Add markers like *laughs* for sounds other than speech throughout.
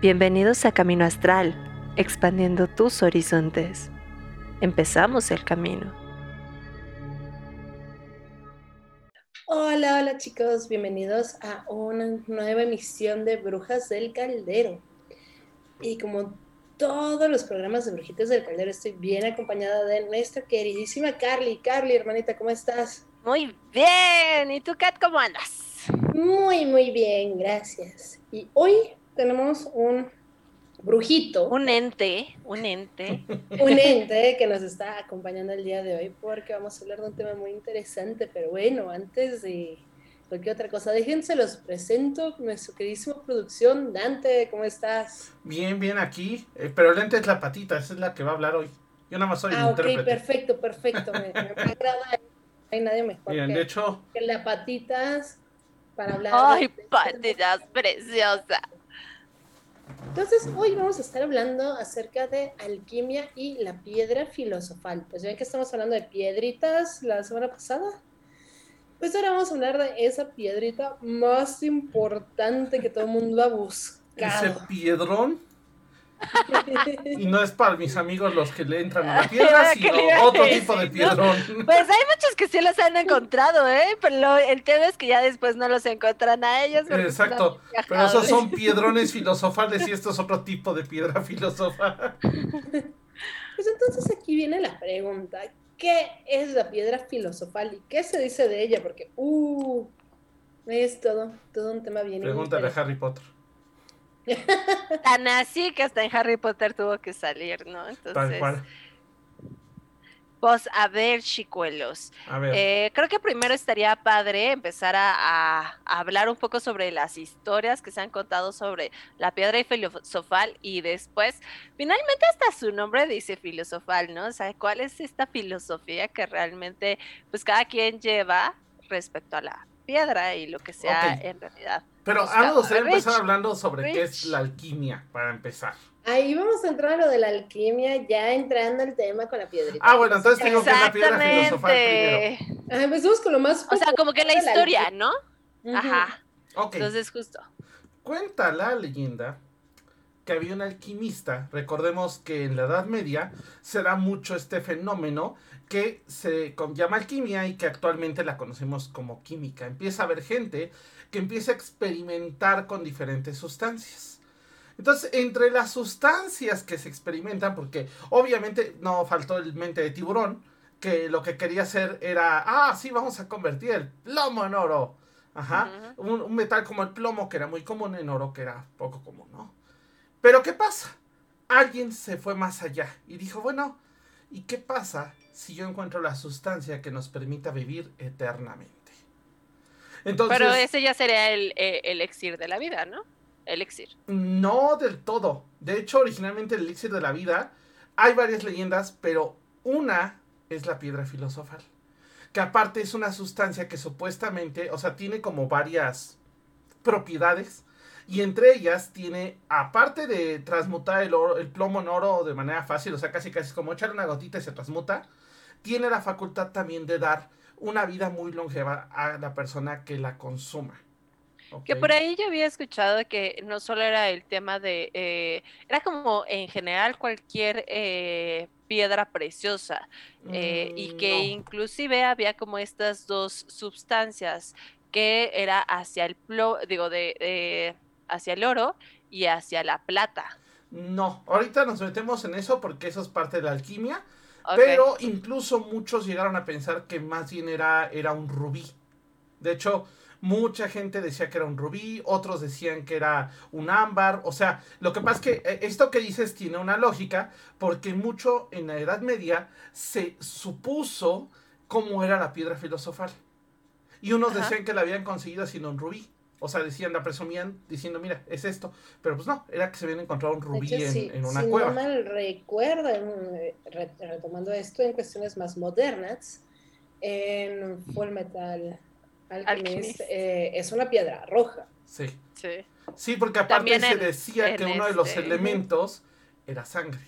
Bienvenidos a Camino Astral, expandiendo tus horizontes. Empezamos el camino. Hola, hola chicos, bienvenidos a una nueva emisión de Brujas del Caldero. Y como todos los programas de Brujitas del Caldero, estoy bien acompañada de nuestra queridísima Carly. Carly, hermanita, ¿cómo estás? Muy bien. ¿Y tú, Kat, cómo andas? Muy, muy bien, gracias. Y hoy tenemos un brujito. Un ente, un ente. Un ente que nos está acompañando el día de hoy porque vamos a hablar de un tema muy interesante, pero bueno, antes de cualquier otra cosa, déjense los presento, nuestra queridísima producción. Dante, ¿cómo estás? Bien, bien aquí, eh, pero el ente es la patita, esa es la que va a hablar hoy. Yo nada más soy ah, el intérprete. ok, perfecto, perfecto, me, me *laughs* agrada. No hay nadie mejor Bien, que, de hecho, que la patitas para hablar. Ay, de- patitas, preciosa. Entonces, hoy vamos a estar hablando acerca de alquimia y la piedra filosofal. Pues ven que estamos hablando de piedritas la semana pasada. Pues ahora vamos a hablar de esa piedrita más importante que todo el mundo ha ese buscado. piedrón, y no es para mis amigos los que le entran a la *laughs* piedra, ¿Qué sino otro tipo de no? piedrón. *laughs* Pues hay muchos que sí los han encontrado, ¿eh? Pero lo- el tema es que ya después no los encuentran a ellos. Exacto, pero esos son *laughs* piedrones filosofales y esto es otro tipo de piedra filosofal. Pues entonces aquí viene la pregunta. ¿Qué es la piedra filosofal y qué se dice de ella? Porque, uh, es todo, todo un tema bien Pregúntale a. Harry Potter. *laughs* Tan así que hasta en Harry Potter tuvo que salir, ¿no? Tal Entonces, cual. pues a ver, chicuelos. A ver, Eh, creo que primero estaría padre empezar a, a- a hablar un poco sobre las historias que se han contado sobre la piedra filosofal y después, finalmente hasta su nombre dice filosofal, ¿no? O sea, ¿cuál es esta filosofía que realmente, pues cada quien lleva respecto a la piedra y lo que sea en realidad? pero a me gustaría Rich, empezar hablando sobre qué es la alquimia, para empezar. Ahí vamos a entrar a lo de la alquimia, ya entrando al tema con la piedrita. Ah, bueno, entonces tengo que la piedra filosofal primero. Exactamente. Ah, empezamos con lo más O sea, como que la historia, ¿no? Ajá. Ok. Entonces, justo. Cuenta la leyenda que había un alquimista. Recordemos que en la Edad Media se da mucho este fenómeno que se llama alquimia y que actualmente la conocemos como química. Empieza a haber gente que empieza a experimentar con diferentes sustancias. Entonces, entre las sustancias que se experimentan, porque obviamente no faltó el mente de tiburón, que lo que quería hacer era, ah, sí, vamos a convertir el plomo en oro. Ajá un, un metal como el plomo, que era muy común, en oro, que era poco común, ¿no? Pero ¿qué pasa? Alguien se fue más allá y dijo, bueno, ¿y qué pasa si yo encuentro la sustancia que nos permita vivir eternamente? Entonces, Pero ese ya sería el, eh, elixir de la vida, ¿no? Elixir. no del todo. De hecho, originalmente el elixir de la vida, hay varias leyendas, pero una es la piedra filosofal. Que aparte es una sustancia que supuestamente, o sea, tiene como varias propiedades. Y entre ellas tiene, aparte de transmutar el, oro, el plomo en oro de manera fácil, o sea, casi casi es como echar una gotita y se transmuta, tiene la facultad también de dar una vida muy longeva a la persona que la consuma. Que por ahí yo había escuchado que no solo era el tema de, eh, era como en general cualquier eh, piedra preciosa eh, y Mm, que no. inclusive había como estas dos sustancias que era hacia el plo, digo, de, de- hacia el oro y hacia la plata. No, ahorita nos metemos en eso porque eso es parte de la alquimia, pero incluso muchos llegaron a pensar que más bien era, era un rubí. De hecho, mucha gente decía que era un rubí, otros decían que era un ámbar, o sea, lo que pasa es que eh, esto que dices tiene una lógica porque mucho en la Edad Media se supuso cómo era la piedra filosofal. Y unos Ajá. decían que la habían conseguido siendo un rubí. O sea, decían, la presumían diciendo, mira, es esto. Pero pues no, era que se habían encontrado un rubí hecho, en, si, en una si cueva. no mal recuerdo, en- re- retomando esto en cuestiones más modernas, en Full Metal Alchemist Alchemist. eh, es una piedra roja. Sí. Sí. Sí, porque aparte También se en- decía que en uno de los este- elementos era sangre.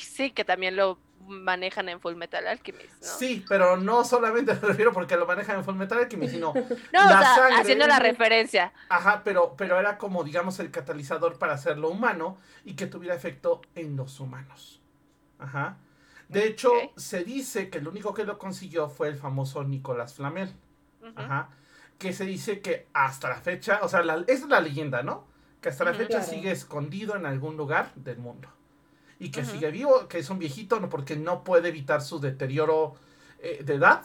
Sí, que también lo manejan en Full Metal Alchemist, ¿no? Sí, pero no solamente *laughs* me refiero porque lo manejan en Full Metal Alchemist, sino *laughs* No, la o sea, sangre- haciendo la referencia. Ajá, pero, pero era como, digamos, el catalizador para hacerlo humano y que tuviera efecto en los humanos. Ajá. De hecho, se dice que el único que lo consiguió fue el famoso Nicolás Flamel. Ajá. Que se dice que hasta la fecha, o sea, la, esa es la leyenda, ¿no? Que hasta la fecha Claro. sigue escondido en algún lugar del mundo. Y que Ujú. sigue vivo, que es un viejito, no, porque no puede evitar su deterioro eh, de edad,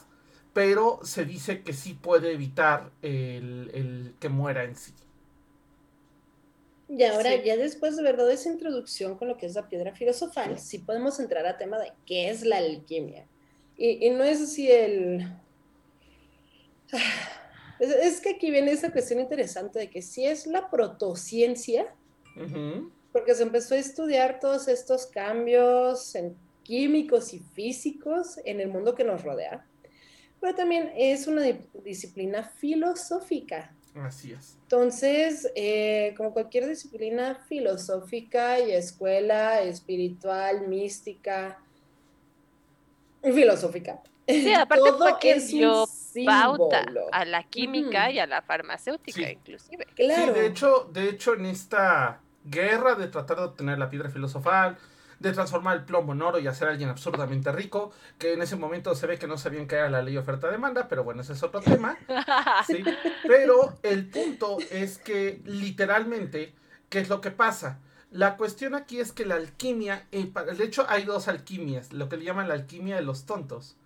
pero se dice que sí puede evitar el, el que muera en sí. Y ahora, Sí. ya después de verdad esa introducción con lo que es la piedra filosofal, sí podemos entrar a tema de qué es la alquimia. Y, y no es así el... *sighs* Es, es que aquí viene esa cuestión interesante de que sí es la protociencia, Ujú. Porque se empezó a estudiar todos estos cambios en químicos y físicos en el mundo que nos rodea, pero también es una di- disciplina filosófica. Así es. Entonces, eh, como cualquier disciplina filosófica y escuela espiritual, mística, filosófica, Sí, aparte todo fue un dio pauta símbolo. a la química y a la farmacéutica, Sí. inclusive. Claro. Sí, de hecho, de hecho, en esta guerra de tratar de obtener la piedra filosofal, de transformar el plomo en oro y hacer a alguien absurdamente rico, que en ese momento se ve que no sabían que era la ley oferta-demanda, pero bueno, ese es otro tema. *laughs* ¿sí? Pero el punto es que literalmente, ¿qué es lo que pasa? La cuestión aquí es que la alquimia, eh, de hecho hay dos alquimias, lo que le llaman la alquimia de los tontos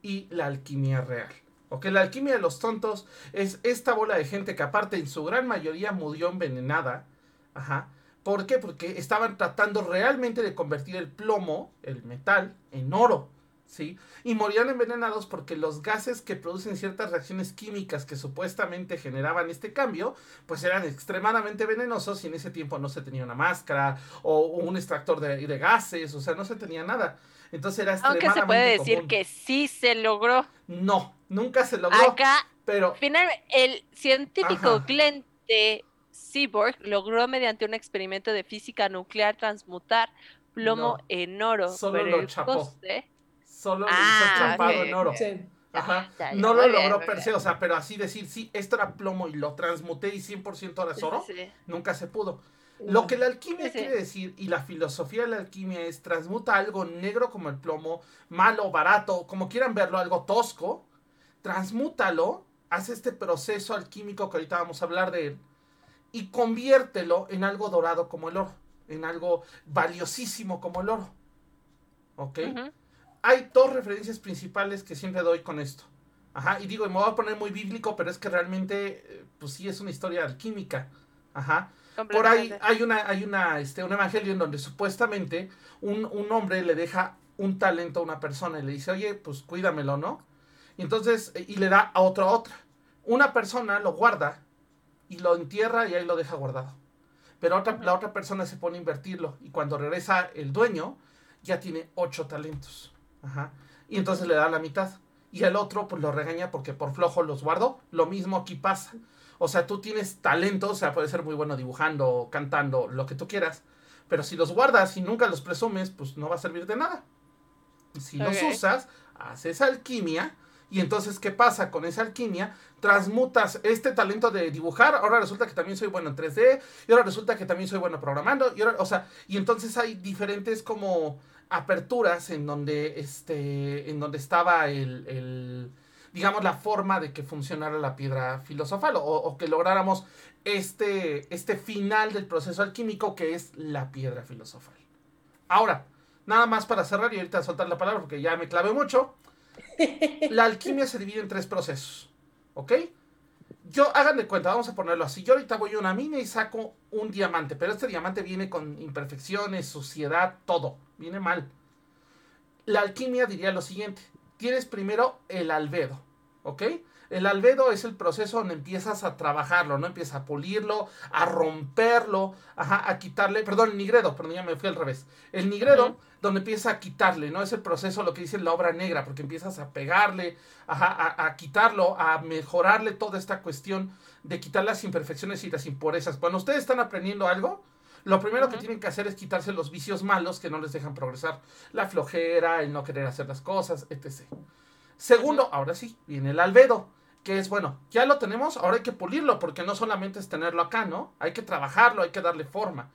y la alquimia real. ¿ok? La alquimia de los tontos es esta bola de gente que aparte en su gran mayoría murió envenenada. Ajá. ¿Por qué? Porque estaban tratando realmente de convertir el plomo, el metal, en oro. ¿Sí? Y morían envenenados porque los gases que producen ciertas reacciones químicas que supuestamente generaban este cambio, pues eran extremadamente venenosos y en ese tiempo no se tenía una máscara o un extractor de, de gases, o sea, no se tenía nada. Entonces era Aunque extremadamente se puede decir común. que sí se logró. No, nunca se logró, Acá, pero finalmente, el científico Ajá. Glenn. Seaborg logró mediante un experimento de física nuclear transmutar plomo No, en oro. solo pero lo el chapó. coste- solo Ah, lo hizo chapado ok, en oro. Sí. Ajá. Ya, ya, No lo bien, logró muy per bien. se, o sea, pero así decir, sí, esto era plomo y lo transmuté y 100% ahora es oro, Sí, sí. nunca se pudo. Lo que la alquimia Sí, sí. quiere decir y la filosofía de la alquimia es transmuta algo negro como el plomo, malo, barato, como quieran verlo, algo tosco, transmútalo, hace este proceso alquímico que ahorita vamos a hablar de él y conviértelo en algo dorado como el oro, en algo valiosísimo como el oro. ¿Ok? Hay dos referencias principales que siempre doy con esto. Ajá, y digo, me voy a poner muy bíblico, pero es que realmente, eh, pues sí es una historia alquímica. Ajá. Por ahí hay una, hay una, este, un evangelio en donde supuestamente un, un hombre le deja un talento a una persona y le dice, oye, pues cuídamelo, ¿no? Y entonces, eh, y le da a otra a otra. Una persona lo guarda y lo entierra y ahí lo deja guardado. Pero otra, la otra persona se pone a invertirlo y cuando regresa el dueño, ya tiene ocho talentos. Ajá. Y entonces le da la mitad. Y el otro, pues lo regaña porque por flojo los guardó. Lo mismo aquí pasa. O sea, tú tienes talento, o sea, puede ser muy bueno dibujando, cantando, lo que tú quieras. Pero si los guardas y nunca los presumes, pues no va a servir de nada. Si los usas, haces alquimia. Y entonces, ¿qué pasa con esa alquimia? Transmutas este talento de dibujar. Ahora resulta que también soy bueno en 3D. Y ahora resulta que también soy bueno programando. Y ahora, o sea, y entonces hay diferentes como aperturas en donde este. en donde estaba el. el digamos, la forma de que funcionara la piedra filosofal. O, o que lográramos este. este final del proceso alquímico que es la piedra filosofal. Ahora, nada más para cerrar y ahorita soltar la palabra porque ya me clavé mucho. La alquimia se divide en tres procesos. ¿Ok? Yo, hagan de cuenta, vamos a ponerlo así. Yo ahorita voy a una mina y saco un diamante, pero este diamante viene con imperfecciones, suciedad, todo. Viene mal. La alquimia diría lo siguiente. Tienes primero el albedo, ¿ok? El albedo es el proceso donde empiezas a trabajarlo, ¿no? Empiezas a pulirlo, a romperlo, ajá, a quitarle, perdón, el nigredo, perdón, ya me fui al revés. El nigredo, donde empieza a quitarle, ¿no? Es el proceso, lo que dice la obra negra, porque empiezas a pegarle, ajá, a, a quitarlo, a mejorarle toda esta cuestión de quitar las imperfecciones y las impurezas. Cuando ustedes están aprendiendo algo, Lo primero que tienen que hacer es quitarse los vicios malos que no les dejan progresar. La flojera, el no querer hacer las cosas, etc. Segundo, ahora sí, viene el albedo, que es, bueno, ya lo tenemos, ahora hay que pulirlo, porque no solamente es tenerlo acá, ¿no? Hay que trabajarlo, hay que darle forma.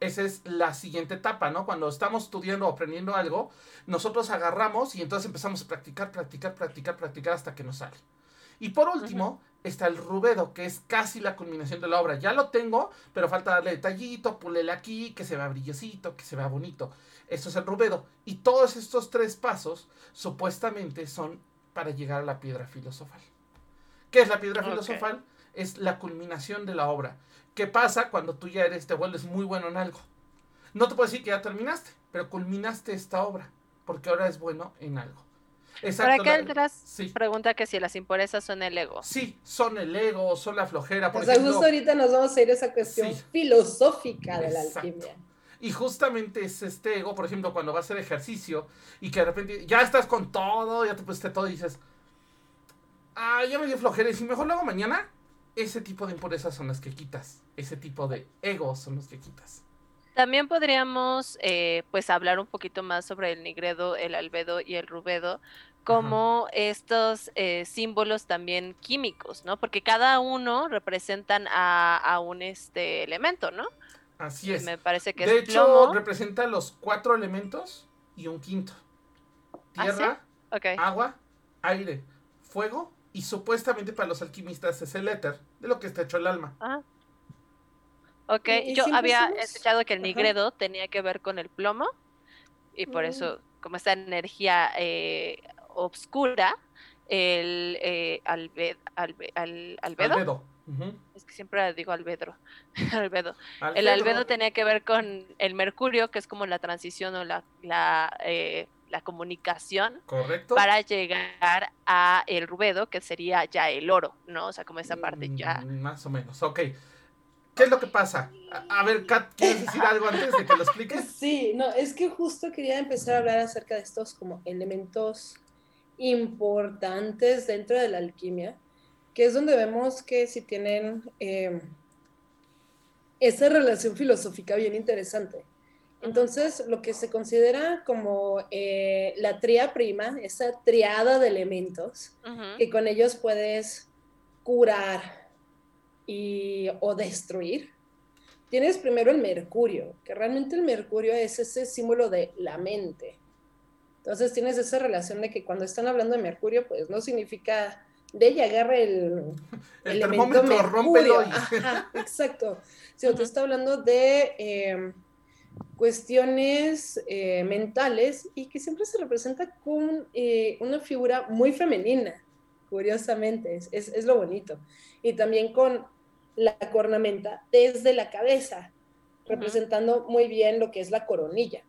Esa es la siguiente etapa, ¿no? Cuando estamos estudiando o aprendiendo algo, nosotros agarramos y entonces empezamos a practicar, practicar, practicar, practicar hasta que nos sale. Y por último, está el rubedo, que es casi la culminación de la obra. Ya lo tengo, pero falta darle detallito, pulele aquí, que se vea brillosito, que se vea bonito. Eso es el rubedo. Y todos estos tres pasos supuestamente son para llegar a la piedra filosofal. ¿Qué es la piedra filosofal? Es la culminación de la obra. ¿Qué pasa cuando tú ya eres, te vuelves muy bueno en algo? No te puedo decir que ya terminaste, pero culminaste esta obra, porque ahora es bueno en algo. Exacto. acá la- el Dras sí. pregunta que si las impurezas son el ego. Sí, son el ego, son la flojera, por O sea, ejemplo. justo ahorita nos vamos a ir a esa cuestión Sí. filosófica de la alquimia. Y justamente es este ego, por ejemplo, cuando vas a hacer ejercicio y que de repente ya estás con todo, ya te pusiste todo y dices, ah, ya me dio flojera y si mejor lo hago mañana, ese tipo de impurezas son las que quitas. Ese tipo de egos son los que quitas. También podríamos eh, pues hablar un poquito más sobre el nigredo, el albedo y el rubedo como estos eh, símbolos también químicos, ¿no? Porque cada uno representan a, a un este elemento, ¿no? Así es. Me parece que De es hecho, plomo. representa los cuatro elementos y un quinto. ¿Ah, sí? Tierra, agua, aire, fuego y supuestamente para los alquimistas es el éter, de lo que está hecho el alma. Ah. Ok, Y- yo había somos- escuchado que el Ajá. nigredo tenía que ver con el plomo y por Mm. eso, como esta energía eh, obscura, el eh, albe- albe- al- albedo, Albedo. Es que siempre digo albedro, *laughs* albedo. El albedo tenía que ver con el mercurio, que es como la transición o la, la, eh, la comunicación Correcto. para llegar a el rubedo, que sería ya el oro, ¿no? O sea, como esa parte ya. Mm, Más o menos, ok. ¿Qué es lo que pasa? A, a ver, Kat, ¿quieres decir *laughs* algo antes de que lo expliques? Sí, no, es que justo quería empezar a hablar acerca de estos como elementos importantes dentro de la alquimia, que es donde vemos que si tienen eh, esa relación filosófica bien interesante. Entonces, lo que se considera como eh, la tría prima, esa triada de elementos, que con ellos puedes curar y, o destruir. Tienes primero el mercurio, que realmente el mercurio es ese símbolo de la mente. Entonces tienes esa relación de que cuando están hablando de mercurio, pues no significa de ella agarre el, El elemento termómetro. Ajá, exacto. Sino te está hablando de eh, cuestiones eh, mentales y que siempre se representa con eh, una figura muy femenina, curiosamente, es, es, es lo bonito. Y también con la cornamenta desde la cabeza, representando muy bien lo que es la coronilla.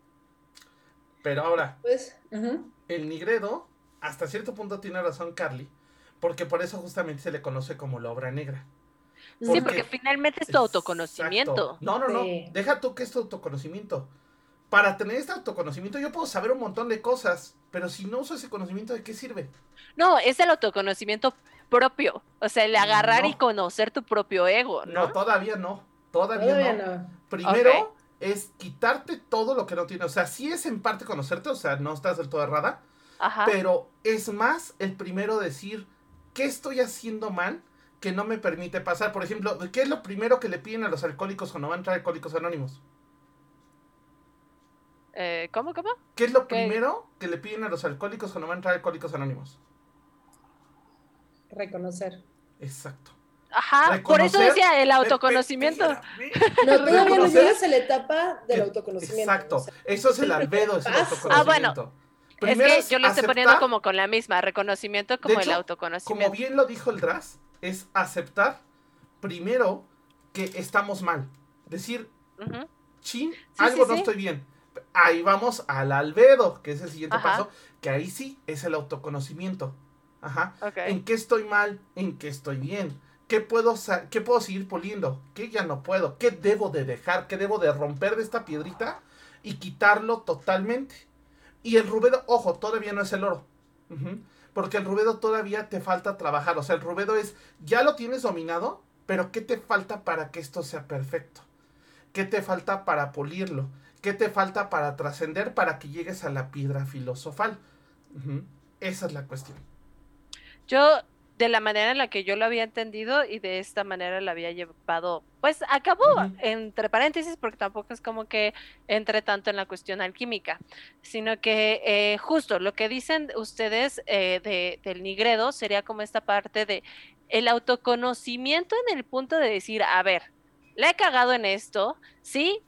Pero ahora, Pues, el nigredo, hasta cierto punto tiene razón Carly, porque por eso justamente se le conoce como la obra negra. Sí, porque- finalmente es tu autoconocimiento. Exacto. No, no, no. Sí. Deja tú que es tu autoconocimiento. Para tener este autoconocimiento yo puedo saber un montón de cosas, pero si no uso ese conocimiento, ¿de qué sirve? No, es el autoconocimiento propio. O sea, el agarrar No. y conocer tu propio ego, No, ¿no? todavía no. Todavía, todavía no. no. Primero es quitarte todo lo que no tienes. O sea, sí es en parte conocerte, o sea, no estás del todo errada, Ajá. pero es más el primero decir, ¿qué estoy haciendo mal que no me permite pasar? Por ejemplo, ¿qué es lo primero que le piden a los alcohólicos cuando van a entrar Alcohólicos Anónimos? Eh, ¿Cómo, cómo? ¿Qué es lo ¿Qué? primero que le piden a los alcohólicos cuando van a entrar Alcohólicos Anónimos? Reconocer. Exacto. Ajá, por eso decía el autoconocimiento. *laughs* No, todavía no Reconocer llegas a la etapa del que- autoconocimiento. Exacto. o sea, Eso es el albedo, es el Ah, autoconocimiento. Es que yo lo estoy poniendo como con la misma, reconocimiento como el hecho, Como autoconocimiento. bien lo dijo el Dras, es aceptar primero que estamos mal. Decir, chin, Sí, algo sí, no sí. estoy bien. Ahí vamos al albedo, que es el siguiente Ajá. paso, que ahí sí es el autoconocimiento. Ajá. ¿En qué estoy mal? ¿En qué estoy bien? ¿Qué puedo, ¿Qué puedo seguir puliendo? ¿Qué ya no puedo? ¿Qué debo de dejar? ¿Qué debo de romper de esta piedrita y quitarlo totalmente? Y el rubedo, ojo, todavía no es el oro. Porque el rubedo todavía te falta trabajar. O sea, el rubedo es, ya lo tienes dominado, pero ¿qué te falta para que esto sea perfecto? ¿Qué te falta para pulirlo? ¿Qué te falta para trascender para que llegues a la piedra filosofal? Esa es la cuestión. Yo, de la manera en la que yo lo había entendido y de esta manera lo había llevado, pues acabó entre paréntesis, porque tampoco es como que entre tanto en la cuestión alquímica, sino que eh, justo lo que dicen ustedes eh, de, del nigredo sería como esta parte de el autoconocimiento en el punto de decir, a ver, le he cagado en esto, sí,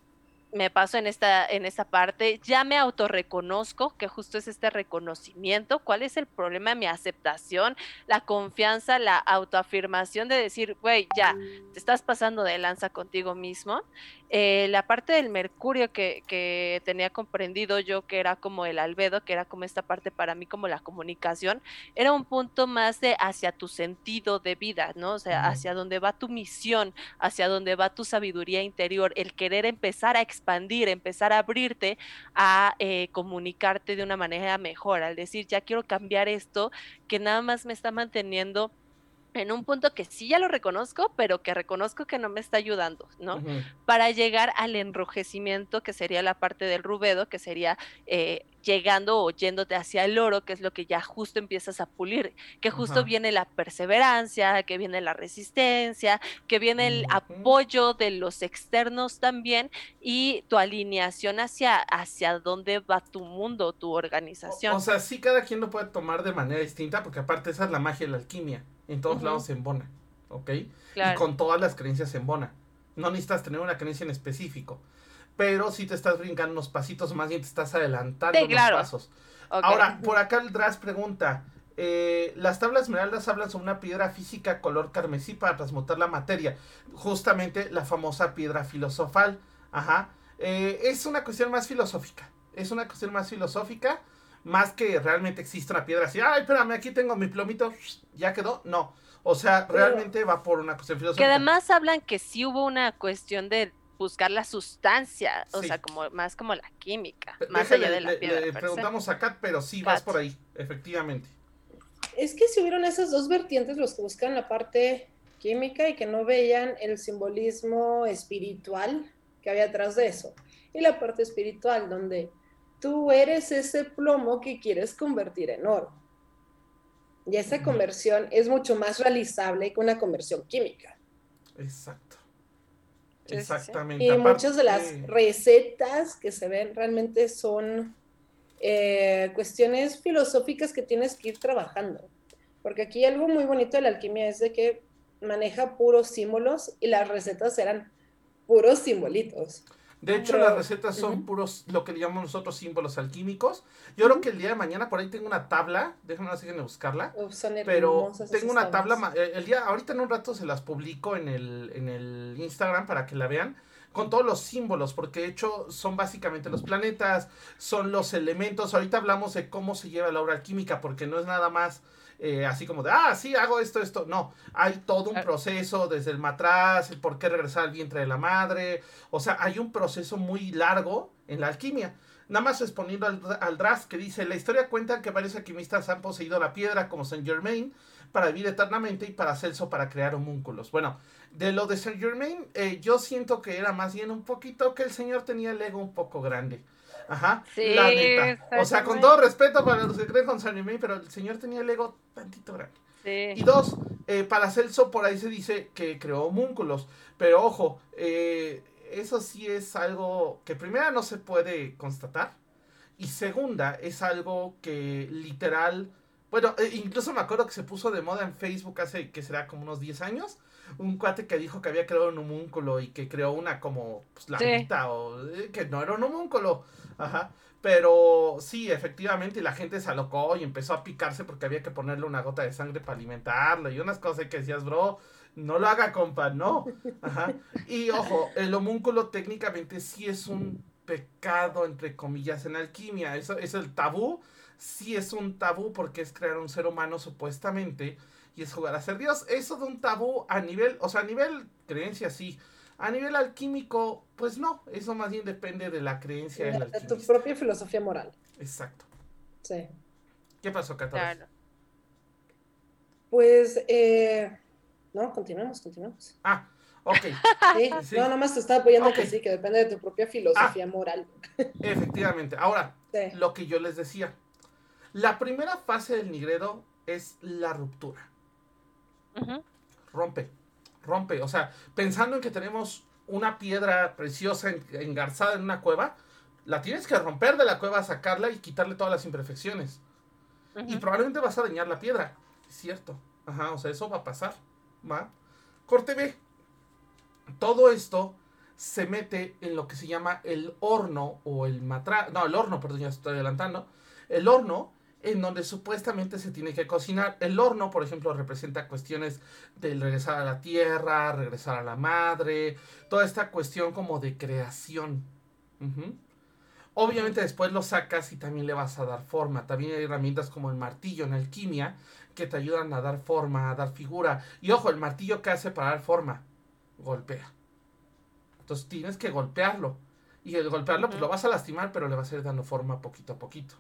me paso en esta, en esta parte, ya me autorreconozco, que justo es este reconocimiento, cuál es el problema, mi aceptación, la confianza, la autoafirmación de decir, güey, ya, te estás pasando de lanza contigo mismo. Eh, la parte del mercurio que, que tenía comprendido yo, que era como el albedo, que era como esta parte para mí como la comunicación, era un punto más de hacia tu sentido de vida, ¿no? O sea, hacia dónde va tu misión, hacia dónde va tu sabiduría interior, el querer empezar a expandir, empezar a abrirte a eh, comunicarte de una manera mejor, al decir, ya quiero cambiar esto que nada más me está manteniendo en un punto que sí ya lo reconozco, pero que reconozco que no me está ayudando, ¿no? Para llegar al enrojecimiento, que sería la parte del rubedo, que sería eh, llegando o yéndote hacia el oro, que es lo que ya justo empiezas a pulir, que justo viene la perseverancia, que viene la resistencia, que viene el apoyo de los externos también y tu alineación hacia, hacia dónde va tu mundo, tu organización. O, o sea, sí cada quien lo puede tomar de manera distinta, porque aparte esa es la magia de la alquimia. En todos lados se embona, ¿ok? Y con todas las creencias se embona. No necesitas tener una creencia en específico. Pero si te estás brincando unos pasitos, más bien te estás adelantando Sí, unos pasos. Ahora, por acá el Dras pregunta, eh, las tablas esmeraldas hablan sobre una piedra física color carmesí para transmutar la materia, justamente la famosa piedra filosofal. Ajá. Eh, es una cuestión más filosófica, es una cuestión más filosófica, más que realmente existe una piedra así, ay, espérame, aquí tengo mi plomito, ya quedó, no. O sea, realmente va por una cuestión Que filosófica. además hablan que sí hubo una cuestión de buscar la sustancia, o Sí. sea, como más como la química, más allá de la le- piedra. le preguntamos a Kat, pero sí vas por ahí, efectivamente. Es que si hubieron esas dos vertientes, los que buscan la parte química y que no veían el simbolismo espiritual que había atrás de eso. Y la parte espiritual, donde tú eres ese plomo que quieres convertir en oro. Y esa conversión es mucho más realizable que una conversión química. Exacto. Exactamente. Y Aparte- muchas de las recetas que se ven realmente son eh, cuestiones filosóficas que tienes que ir trabajando. Porque aquí algo muy bonito de la alquimia es de que maneja puros símbolos y las recetas eran puros simbolitos. De hecho, Pero- las recetas son puros, lo que le llamamos nosotros símbolos alquímicos. Yo creo que el día de mañana por ahí tengo una tabla, no sé de buscarla. Uf, son Pero tengo una tabla, tablas. eh, el día, ahorita en un rato se las publico en el, en el Instagram para que la vean, con todos los símbolos, porque de hecho son básicamente los planetas, son los elementos. Ahorita hablamos de cómo se lleva la obra alquímica, porque no es nada más eh, así como de, ah, sí, hago esto, esto. No, hay todo un Ah. proceso, desde el matraz, el por qué regresar al vientre de la madre. O sea, hay un proceso muy largo en la alquimia. Nada más respondiendo al, al Dras que dice, la historia cuenta que varios alquimistas han poseído la piedra como Saint Germain para vivir eternamente y para Celso para crear homúnculos. Bueno, de lo de Saint Germain, eh, yo siento que era más bien un poquito que el señor tenía el ego un poco grande. Ajá, Sí, la neta. O sea, con todo respeto para los que creen con Saint Germain, pero el señor tenía el ego tantito grande. Y Sí. dos, eh, para Celso por ahí se dice que creó homúnculos. Pero ojo, eh, eso sí es algo que primera no se puede constatar. Y segunda, es algo que literal... Bueno, eh, incluso me acuerdo que se puso de moda en Facebook hace, que será como unos 10 años. Un cuate que dijo que había creado un homúnculo y que creó una como pues, larguita o eh, que no era un homúnculo. Ajá. Pero sí, efectivamente, la gente se alocó y empezó a picarse porque había que ponerle una gota de sangre para alimentarlo y unas cosas que decías, bro, no lo haga, compa, no. Ajá. Y ojo, el homúnculo técnicamente sí es un pecado, entre comillas, en alquimia. Eso es el tabú. Sí es un tabú porque es crear un ser humano supuestamente y es jugar a ser Dios. Eso de un tabú a nivel, o sea, a nivel creencia sí. A nivel alquímico, pues no. Eso más bien depende de la creencia del De tu alquimista. propia filosofía moral. Exacto. Sí. ¿Qué pasó, Catarina? Claro. Pues, eh, no, continuamos, continuamos. Ah, Ok, Sí, *laughs* Sí. No, nomás te estaba apoyando que sí, que depende de tu propia filosofía moral. efectivamente. Ahora, Sí. lo que yo les decía. La primera fase del nigrero es la ruptura. Rompe, rompe. O sea, pensando en que tenemos una piedra preciosa en- engarzada en una cueva, la tienes que romper de la cueva, sacarla y quitarle todas las imperfecciones. Y probablemente vas a dañar la piedra. Es cierto. Ajá, o sea, eso va a pasar. ¿Va? Corte B. Todo esto se mete en lo que se llama el horno o el matra... No, el horno, perdón, ya estoy adelantando. El horno en donde supuestamente se tiene que cocinar. El horno, por ejemplo, representa cuestiones de regresar a la tierra, regresar a la madre, toda esta cuestión como de creación. Obviamente después lo sacas y también le vas a dar forma. También hay herramientas como el martillo en alquimia que te ayudan a dar forma, a dar figura. Y ojo, el martillo que hace para dar forma, golpea. Entonces tienes que golpearlo. Y el golpearlo, pues lo vas a lastimar, pero le vas a ir dando forma poquito a poquito.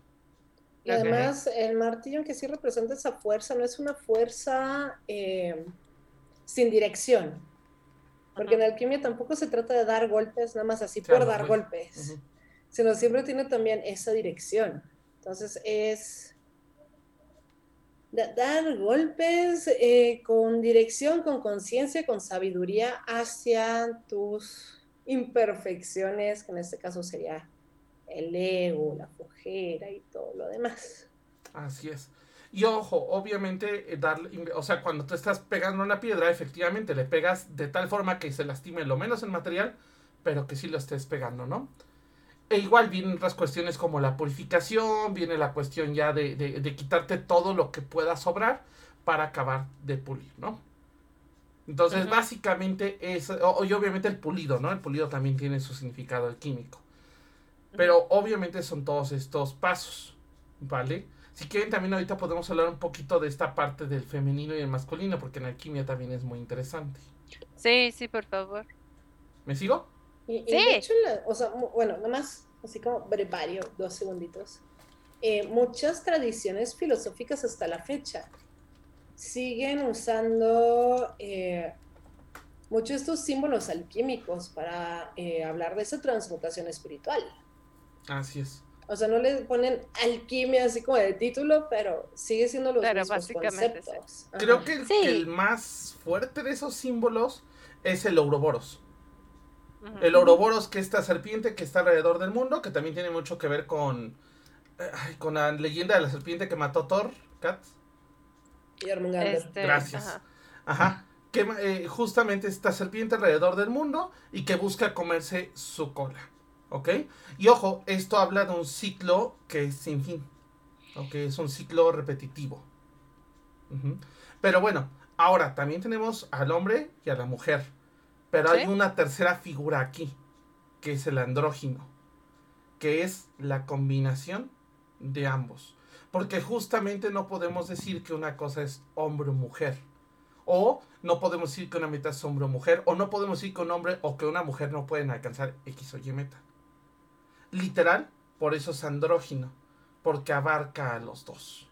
Y además, el martillo que sí representa esa fuerza, no es una fuerza eh, sin dirección. Porque en alquimia tampoco se trata de dar golpes nada más así Claro, por dar pues, golpes, sino siempre tiene también esa dirección. Entonces es da- dar golpes eh, con dirección, con conciencia, con sabiduría hacia tus imperfecciones, que en este caso sería el ego, la flojera y todo lo demás. Así es. Y ojo, obviamente, eh, darle, o sea, cuando tú estás pegando una piedra, efectivamente le pegas de tal forma que se lastime lo menos el material, pero que sí lo estés pegando, ¿no? E igual vienen otras cuestiones como la purificación, viene la cuestión ya de, de- de quitarte todo lo que pueda sobrar para acabar de pulir, ¿no? Entonces, básicamente es, o- y obviamente el pulido, ¿no? El pulido también tiene su significado químico. Pero obviamente son todos estos pasos, ¿vale? Si quieren también ahorita podemos hablar un poquito de esta parte del femenino y el masculino, porque en alquimia también es muy interesante. Sí, sí, por favor. ¿Me sigo? Y, y Sí. de hecho, la- o sea, bueno, nomás así como brevario, dos segunditos. Eh, muchas tradiciones filosóficas hasta la fecha siguen usando eh, muchos de estos símbolos alquímicos para eh, hablar de esa transmutación espiritual. Así es. O sea, no le ponen alquimia así como de título, pero sigue siendo los Pero mismos básicamente sí. conceptos. Ajá. Creo que el, Sí. que el más fuerte de esos símbolos es el Ouroboros. El Ouroboros, que es esta serpiente que está alrededor del mundo, que también tiene mucho que ver con, ay, con la leyenda de la serpiente que mató a Thor, Kat. Y. Este, Gracias. ajá. Ajá. Que eh, justamente esta serpiente alrededor del mundo y que busca comerse su cola. ¿Ok? Y ojo, esto habla de un ciclo que es sin fin. ¿Ok? Es un ciclo repetitivo. Pero bueno, ahora también tenemos al hombre y a la mujer. Pero hay una tercera figura aquí, que es el andrógino. Que es la combinación de ambos. Porque justamente no podemos decir que una cosa es hombre o mujer. O no podemos decir que una meta es hombre o mujer. O no podemos decir que un hombre o que una mujer no pueden alcanzar X o Y meta. Literal, por eso es andrógino. Porque abarca a los dos.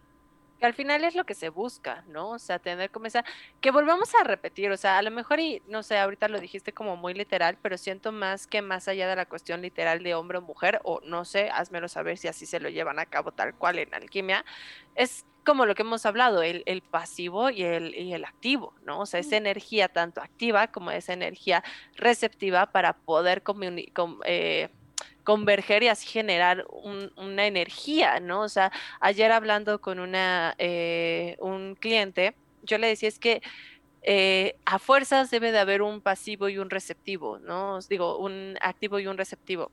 Que al final es lo que se busca, ¿no? O sea, tener como esa, que volvemos a repetir, o sea, a lo mejor y no sé, ahorita lo dijiste como muy literal, pero siento más que más allá de la cuestión literal de hombre o mujer, o no sé, házmelo saber si así se lo llevan a cabo tal cual en alquimia, es como lo que hemos hablado, el, el pasivo y el, y el activo, ¿no? O sea, esa energía tanto activa como esa energía receptiva para poder comuni- com- eh, converger y así generar un- una energía, ¿no? O sea, ayer hablando con una, eh, un cliente, yo le decía es que eh, a fuerzas debe de haber un pasivo y un receptivo, ¿no? Os digo, un activo y un receptivo.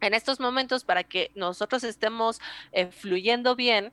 En estos momentos, para que nosotros estemos eh, fluyendo bien,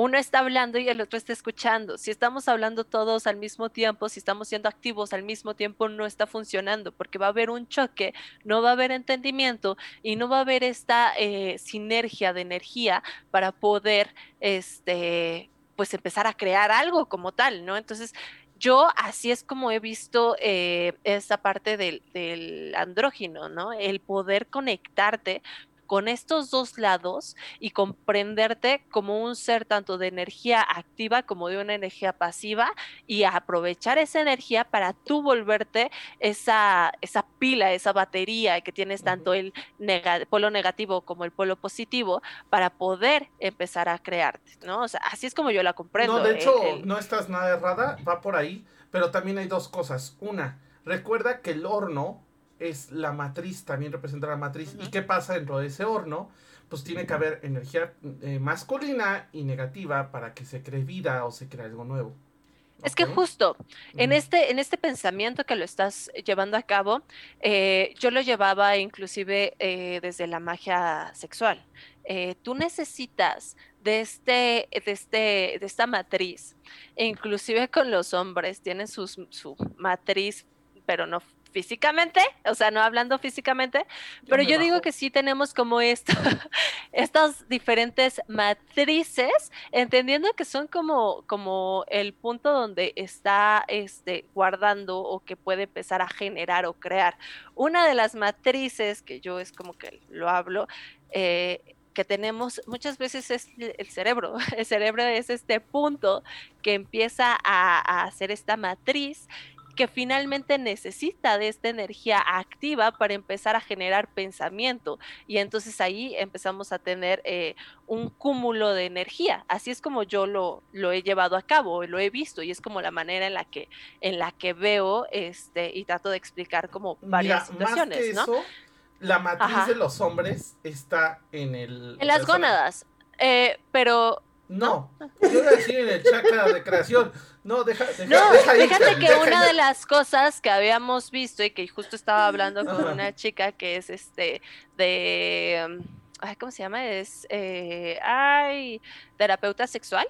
uno está hablando y el otro está escuchando. Si estamos hablando todos al mismo tiempo, si estamos siendo activos al mismo tiempo, no está funcionando porque va a haber un choque, no va a haber entendimiento y no va a haber esta eh, sinergia de energía para poder, este, pues empezar a crear algo como tal, ¿no? Entonces, yo así es como he visto eh, esa parte del, del andrógino, ¿no? El poder conectarte con estos dos lados y comprenderte como un ser tanto de energía activa como de una energía pasiva y aprovechar esa energía para tú volverte esa, esa pila, esa batería que tienes tanto el polo negativo como el polo positivo para poder empezar a crearte, ¿no? O sea, así es como yo la comprendo. No, de hecho, no estás nada errada, va por ahí, pero también hay dos cosas. Una, recuerda que el horno es la matriz, también representa la matriz. ¿Y qué pasa dentro de ese horno? Pues tiene que haber energía eh, masculina y negativa para que se cree vida o se cree algo nuevo. Es que justo en este, en este pensamiento que lo estás llevando a cabo, eh, yo lo llevaba inclusive eh, desde la magia sexual. tú necesitas de este, de este, de esta matriz, e inclusive con los hombres, tienen su matriz, pero no físicamente, o sea, no hablando físicamente, pero yo, digo que sí tenemos como esto, *laughs* estas diferentes matrices, entendiendo que son como, como el punto donde está este, guardando o que puede empezar a generar o crear. Una de las matrices que yo es como que lo hablo, eh, que tenemos muchas veces es el cerebro. *laughs* El cerebro es este punto que empieza a, a hacer esta matriz que finalmente necesita de esta energía activa para empezar a generar pensamiento. Y entonces ahí empezamos a tener eh, un cúmulo de energía. Así es como yo lo, lo he llevado a cabo, lo he visto y es como la manera en la que, en la que veo este, y trato de explicar como varias situaciones. la matriz de los hombres está en el... En las gónadas. Eh, pero no, yo iba a decir en el chakra de creación. No, deja, deja, no, fíjate que una de las cosas que habíamos visto y que justo estaba hablando con una chica que es este de ay, ¿cómo se llama? Es, eh, ay, terapeuta sexual,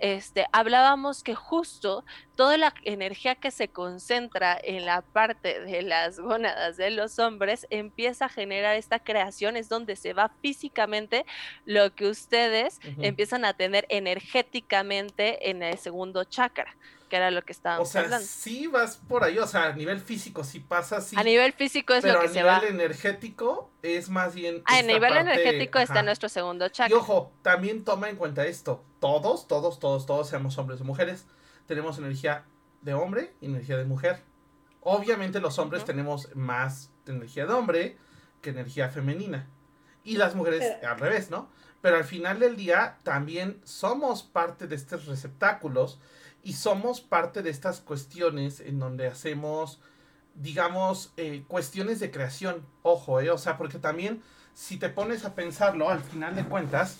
este, hablábamos que justo toda la energía que se concentra en la parte de las gónadas de los hombres empieza a generar esta creación, es donde se va físicamente lo que ustedes empiezan a tener energéticamente en el segundo chakra que era lo que estábamos o sea, hablando. Sí vas por ahí, o sea, a nivel físico sí pasa así. A nivel físico es lo que se va. a nivel energético es más bien A nivel energético está nuestro segundo chakra. Y ojo, también toma en cuenta esto. Todos, todos, todos, todos, seamos hombres o mujeres, tenemos energía de hombre y energía de mujer. Obviamente los hombres tenemos más energía de hombre que energía femenina. Y las mujeres al revés, ¿no? Pero al final del día también somos parte de estos receptáculos y somos parte de estas cuestiones en donde hacemos, digamos, eh, cuestiones de creación. Ojo, eh, o sea, porque también si te pones a pensarlo, al final de cuentas,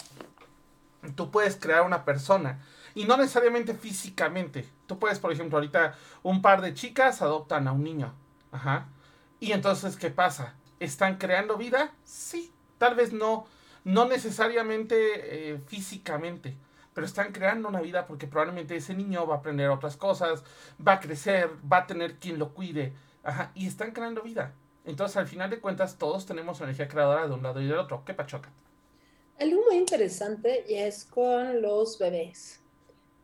tú puedes crear una persona. Y no necesariamente físicamente. Tú puedes, por ejemplo, ahorita un par de chicas adoptan a un niño. Ajá. Y entonces, ¿qué pasa? ¿Están creando vida? Sí. Tal vez no, no necesariamente eh, físicamente pero están creando una vida porque probablemente ese niño va a aprender otras cosas, va a crecer, va a tener quien lo cuide, ajá, y están creando vida. Entonces, al final de cuentas, todos tenemos energía creadora de un lado y del otro. ¿Qué pachoca? Algo muy interesante es con los bebés.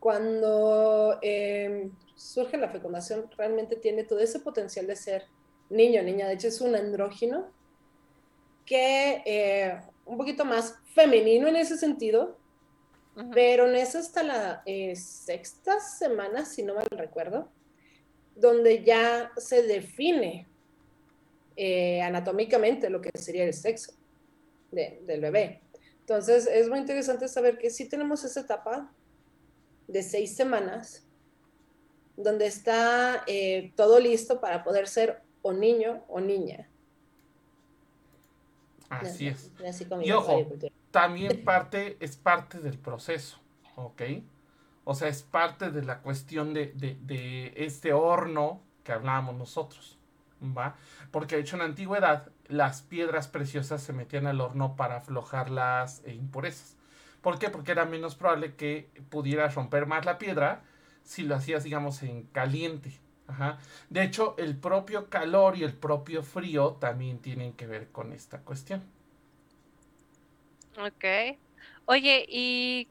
Cuando em, surge la fecundación, realmente tiene todo ese potencial de ser niño, niña. De hecho, es un andrógino que eh, un poquito más femenino en ese sentido, pero no es hasta la eh, sexta semana, si no mal recuerdo, donde ya se define eh, anatómicamente lo que sería el sexo del bebé. Entonces, es muy interesante saber que sí tenemos esa etapa de seis semanas, donde está eh, todo listo para poder ser o niño o niña. Así es. y ojo, también parte, es parte del proceso, ¿ok? O sea, es parte de la cuestión de, de, este horno que hablábamos nosotros, ¿va? Porque de hecho en la antigüedad las piedras preciosas se metían al horno para aflojar las eh, impurezas. ¿Por qué? Porque era menos probable que pudieras romper más la piedra si lo hacías, digamos, en caliente. Ajá. De hecho, el propio calor y el propio frío también tienen que ver con esta cuestión. Ok. Oye, ¿y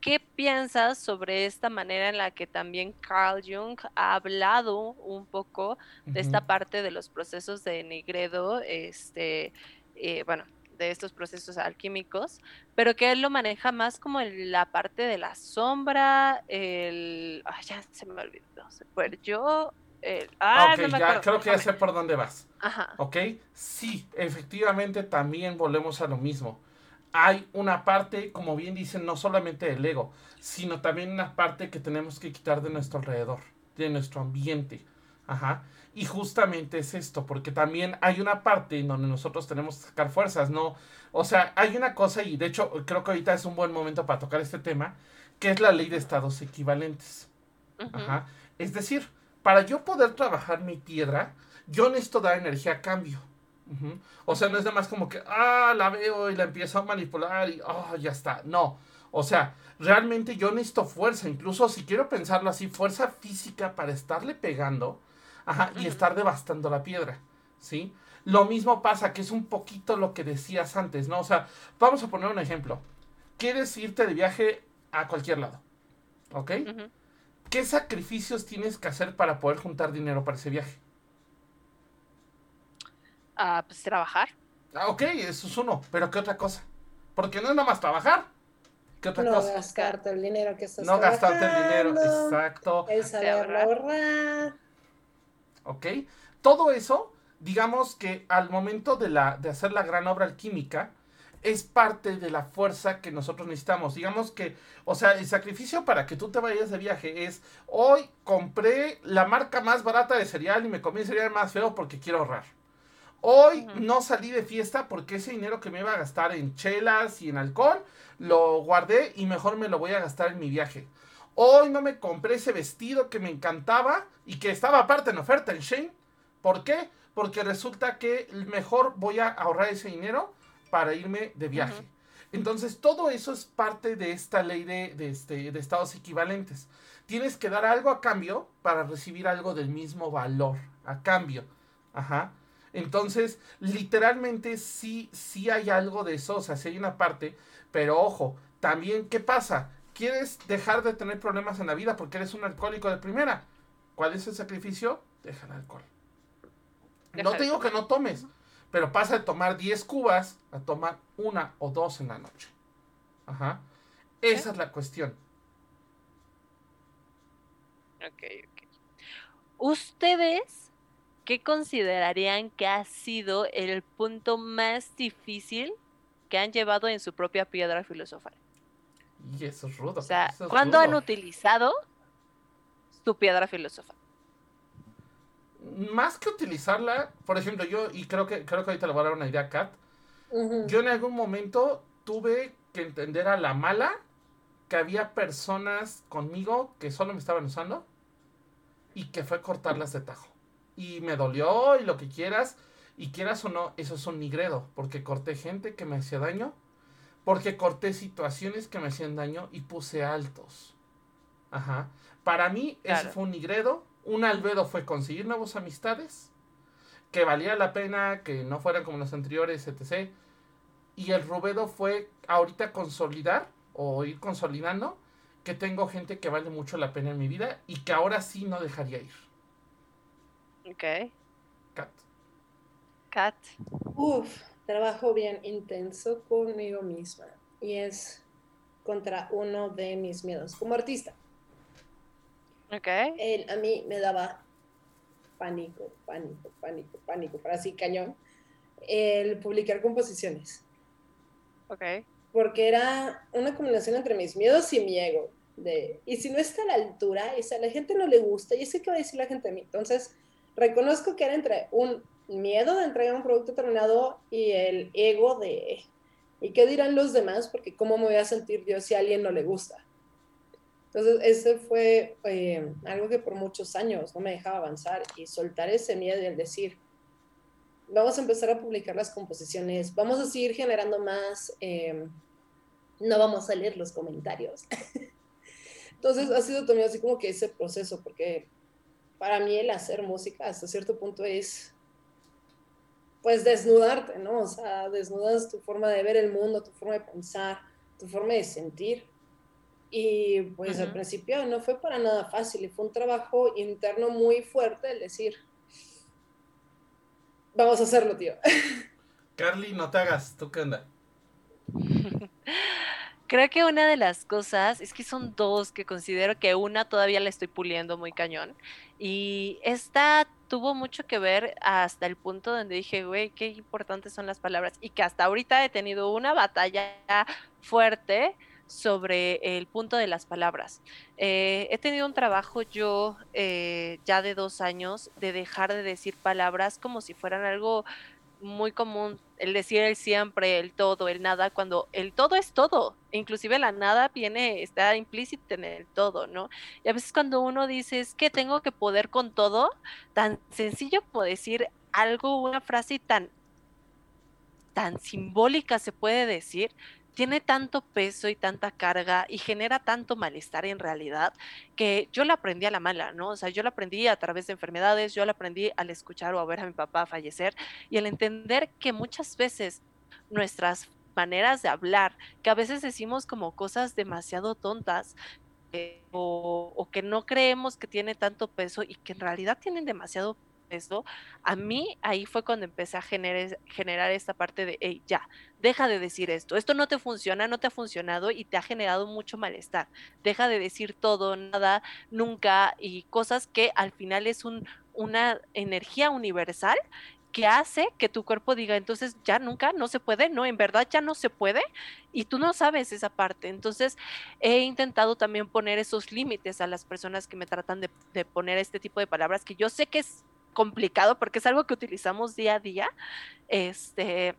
qué piensas sobre esta manera en la que también Carl Jung ha hablado un poco de esta parte de los procesos de Nigredo, este, eh, bueno, de estos procesos alquímicos, pero que él lo maneja más como en la parte de la sombra, el... Ay, ya se me olvidó, se perdió... El... Ah, ok, no me ya acuerdo. creo que ya sé por dónde vas. Ajá. ¿Ok? Sí, efectivamente también volvemos a lo mismo. Hay una parte, como bien dicen, no solamente del ego, sino también una parte que tenemos que quitar de nuestro alrededor, de nuestro ambiente. Ajá. Y justamente es esto, porque también hay una parte en donde nosotros tenemos que sacar fuerzas, ¿no? O sea, hay una cosa, y de hecho creo que ahorita es un buen momento para tocar este tema, que es la ley de estados equivalentes. Ajá. Es decir, para yo poder trabajar mi piedra, yo necesito dar energía a cambio. O sea, no es nada más como que, ah, la veo y la empiezo a manipular y, ah, ya está. No. O sea, realmente yo necesito fuerza, incluso si quiero pensarlo así, fuerza física para estarle pegando ajá, y estar devastando la piedra. ¿Sí? Lo mismo pasa, que es un poquito lo que decías antes, ¿no? O sea, vamos a poner un ejemplo. Quieres irte de viaje a cualquier lado. ¿Ok? ¿Qué sacrificios tienes que hacer para poder juntar dinero para ese viaje? Ah, pues trabajar. Ah, ok, eso es uno, pero ¿qué otra cosa? Porque no es nada más trabajar. ¿Qué otra No cosa? gastarte el dinero que estás No gastarte el dinero, exacto. El saber ahorrar. ahorrar. ¿Ok? Todo eso, digamos que al momento de, la, de hacer la gran obra alquímica, es parte de la fuerza que nosotros necesitamos. Digamos que, o sea, el sacrificio para que tú te vayas de viaje es, hoy compré la marca más barata de cereal y me comí el cereal más feo porque quiero ahorrar. Hoy no salí de fiesta porque ese dinero que me iba a gastar en chelas y en alcohol, lo guardé y mejor me lo voy a gastar en mi viaje. Hoy no me compré ese vestido que me encantaba y que estaba aparte en oferta en Shane. ¿Por qué? Porque resulta que mejor voy a ahorrar ese dinero para irme de viaje. Entonces, todo eso es parte de esta ley de, de este, de estados equivalentes. Tienes que dar algo a cambio para recibir algo del mismo valor a cambio. Ajá. Entonces, literalmente sí, sí hay algo de eso, o sea, sí hay una parte, pero ojo, también, ¿qué pasa? ¿Quieres dejar de tener problemas en la vida porque eres un alcohólico de primera? ¿Cuál es el sacrificio? Deja el alcohol. Deja no te digo que no tomes, pero pasa de tomar 10 cubas a tomar una o dos en la noche. Ajá. Esa es la cuestión. Ok, ok. ¿Ustedes qué considerarían que ha sido el punto más difícil que han llevado en su propia piedra filosofal? Y eso es rudo. O sea, es ¿cuándo han utilizado su piedra filosofal? Más que utilizarla, por ejemplo, yo, y creo que, creo que ahorita le voy a dar una idea a Kat, yo en algún momento tuve que entender a la mala que había personas conmigo que solo me estaban usando y que fue cortarlas de tajo. Y me dolió y lo que quieras, y quieras o no, eso es un nigredo, porque corté gente que me hacía daño, porque corté situaciones que me hacían daño y puse altos. Ajá. Para mí, eso Claro. fue un nigredo. Un albedo fue conseguir nuevas amistades, que valía la pena, que no fueran como los anteriores, etc. Y el rubedo fue ahorita consolidar o ir consolidando que tengo gente que vale mucho la pena en mi vida y que ahora sí no dejaría ir. Ok. Kat. Kat. Uf, trabajo bien intenso conmigo misma y es contra uno de mis miedos como artista. Ok. Él a mí me daba pánico, pánico, pánico, pánico, para así cañón, el publicar composiciones, Ok. porque era una combinación entre mis miedos y mi ego. De, y si no está a la altura, y si a la gente no le gusta, y sé qué va a decir la gente de mí. Entonces, reconozco que era entre un miedo de entregar un producto terminado y el ego de, ¿y qué dirán los demás? Porque cómo me voy a sentir yo si a alguien no le gusta. Entonces, ese fue eh, algo que por muchos años no me dejaba avanzar y soltar ese miedo y el decir, vamos a empezar a publicar las composiciones, vamos a seguir generando más, eh, no vamos a leer los comentarios. *laughs* Entonces, ha sido también así como que ese proceso, porque para mí el hacer música hasta cierto punto es, pues, desnudarte, ¿no? O sea, desnudas tu forma de ver el mundo, tu forma de pensar, tu forma de sentir. Y pues al principio no fue para nada fácil y fue un trabajo interno muy fuerte el decir, vamos a hacerlo, tío. *laughs* Carly, no te hagas, ¿tú qué onda? *laughs* Creo que una de las cosas es que son dos que considero que una todavía la estoy puliendo muy cañón. Y esta tuvo mucho que ver hasta el punto donde dije, güey, qué importantes son las palabras. Y que hasta ahorita he tenido una batalla fuerte sobre el punto de las palabras. Eh, he tenido un trabajo yo eh, ya de dos años de dejar de decir palabras como si fueran algo muy común el decir el siempre, el todo, el nada, cuando el todo es todo, inclusive la nada viene, está implícita en el todo, ¿no? Y a veces cuando uno dice es que tengo que poder con todo, tan sencillo como decir algo, una frase tan, tan simbólica se puede decir, tiene tanto peso y tanta carga y genera tanto malestar en realidad que yo la aprendí a la mala, ¿no? O sea, yo la aprendí a través de enfermedades, yo la aprendí al escuchar o a ver a mi papá fallecer y al entender que muchas veces nuestras maneras de hablar, que a veces decimos como cosas demasiado tontas, eh, o, o, que no creemos que tiene tanto peso y que en realidad tienen demasiado esto, a mí ahí fue cuando empecé a generar, generar esta parte de, hey, ya, deja de decir esto, esto no te funciona, no te ha funcionado y te ha generado mucho malestar, deja de decir todo, nada, nunca y cosas que al final es un, una energía universal que hace que tu cuerpo diga, entonces ya nunca, no se puede, no, en verdad ya no se puede y tú no sabes esa parte. Entonces he intentado también poner esos límites a las personas que me tratan de, de, poner este tipo de palabras que yo sé que es complicado porque es algo que utilizamos día a día, este,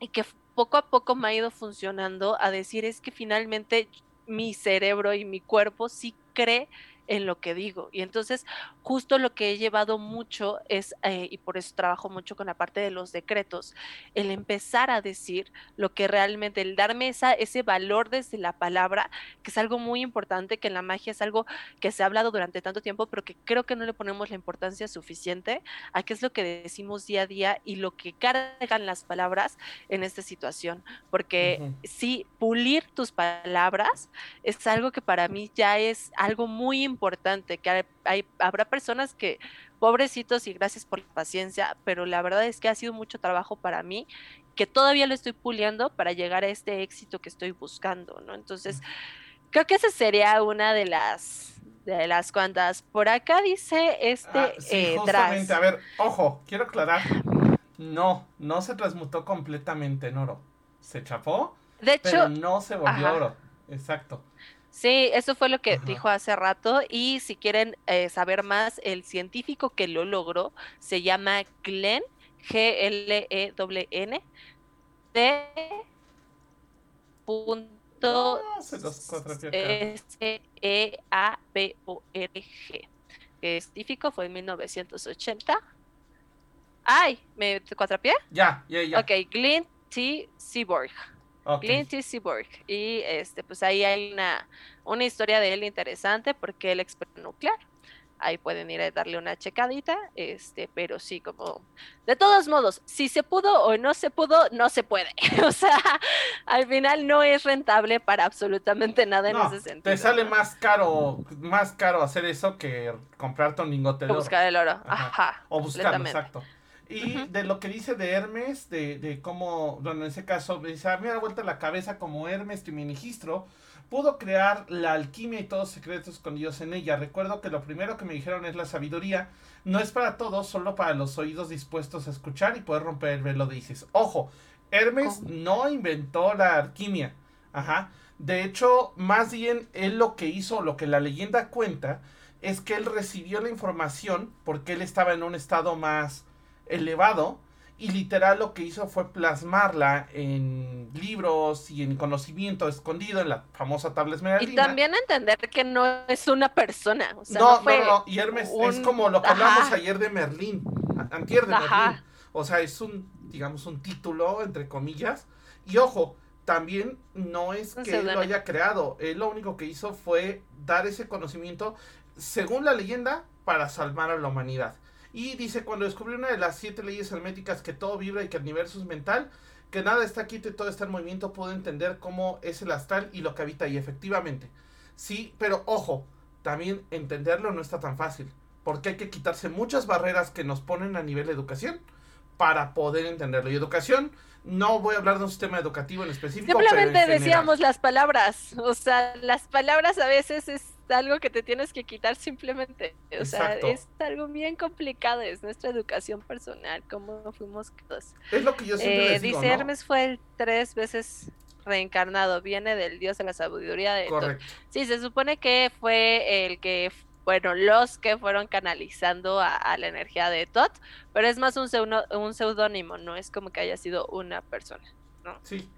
y que poco a poco me ha ido funcionando a decir es que finalmente mi cerebro y mi cuerpo sí cree en lo que digo. Y entonces, justo lo que he llevado mucho es, eh, y por eso trabajo mucho con la parte de los decretos, el empezar a decir lo que realmente, el darme esa, ese valor desde la palabra, que es algo muy importante, que en la magia es algo que se ha hablado durante tanto tiempo, pero que creo que no le ponemos la importancia suficiente a qué es lo que decimos día a día y lo que cargan las palabras en esta situación. Porque uh -huh. sí, pulir tus palabras es algo que para mí ya es algo muy importante importante, que hay, habrá personas que, pobrecitos y gracias por la paciencia, pero la verdad es que ha sido mucho trabajo para mí, que todavía lo estoy puliendo para llegar a este éxito que estoy buscando, ¿no? Entonces, creo que esa sería una de las de las cuantas. Por acá dice este ah, sí, eh, justamente, a ver, ojo, quiero aclarar. No, no se transmutó completamente en oro. Se chapó, de hecho, pero no se volvió ajá. oro. Exacto. Sí, eso fue lo que Ajá. dijo hace rato y si quieren eh, saber más, el científico que lo logró se llama Glenn, G-L-E-N, D. Punto Ah, se los cuatrapió acá. S-E-A-B-O-R-G. El científico fue en 1980. Ay, ¿me cuatrapié? Ya, ya, ya. Ok, Glenn T. Seaborg. Ok. Clint Eastwood. Y este, pues ahí hay una, una historia de él interesante porque él experto nuclear. Ahí pueden ir a darle una checadita, este, pero sí, como de todos modos, si se pudo o no se pudo, no se puede. *laughs* o sea, al final no es rentable para absolutamente nada en No, ese sentido. te sale más caro, más caro hacer eso que comprarte un lingote de oro. buscar el oro. Ajá. Ajá. O buscarlo, exacto. Y de lo que dice de Hermes, de, de cómo, bueno, en ese caso, me dice, a mí me da vuelta la cabeza como Hermes, tu ministro, pudo crear la alquimia y todos los secretos escondidos en ella. Recuerdo que lo primero que me dijeron es la sabiduría. No es para todos, solo para los oídos dispuestos a escuchar y poder romper el velo de Isis. Ojo, Hermes no inventó la alquimia. Ajá. De hecho, más bien él lo que hizo, lo que la leyenda cuenta, es que él recibió la información porque él estaba en un estado más elevado y literal lo que hizo fue plasmarla en libros y en conocimiento escondido en la famosa tabla Y esmeraldina. también entender que no es una persona. O sea, no, no, fue no, no, y Hermes es como lo que hablamos Ajá. ayer de Merlín, antier de Ajá. Merlín. O sea, es un, digamos, un título, entre comillas. Y ojo, también no es que él lo haya creado. Él lo único que hizo fue dar ese conocimiento, según la leyenda, para salvar a la humanidad. Y dice, cuando descubrió una de las siete leyes herméticas, que todo vibra y que el universo es mental, que nada está quieto y todo está en movimiento, puedo entender cómo es el astral y lo que habita ahí, efectivamente. Sí, pero ojo, también entenderlo no está tan fácil, porque hay que quitarse muchas barreras que nos ponen a nivel de educación para poder entenderlo. Y educación, no voy a hablar de un sistema educativo en específico. Simplemente decíamos las palabras, o sea, las palabras a veces es algo que te tienes que quitar simplemente, o sea, es algo bien complicado, es nuestra educación personal, cómo fuimos todos. Es lo que yo siempre eh, Dice Hermes fue el tres veces reencarnado, viene del dios de la sabiduría de Correcto. Sí, se supone que fue el que bueno, los que fueron canalizando a, la energía de Tot, pero es más un, un seudónimo, no es como que haya sido una persona, ¿no? Sí,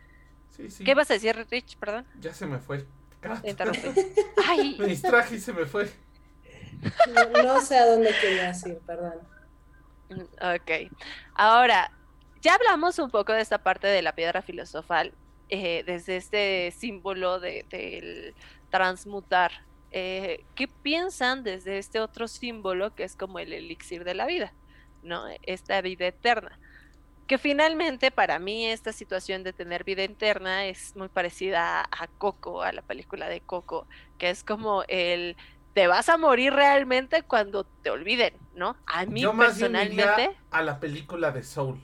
sí, sí. ¿Qué vas a decir, Rich? Perdón. Ya se me fue. *laughs* Ay. Me distraje y se me fue. No, sé a dónde quería ir, perdón. Ok. Ahora, ya hablamos un poco de esta parte de la piedra filosofal, eh, desde este símbolo del de, transmutar eh, ¿qué piensan desde este otro símbolo que es como el elixir de la vida? ¿No? Esta vida eterna. Que finalmente para mí esta situación de tener vida eterna es muy parecida a Coco, a la película de Coco, que es como el te vas a morir realmente cuando te olviden, ¿no? A mí personalmente. a la película de Soul.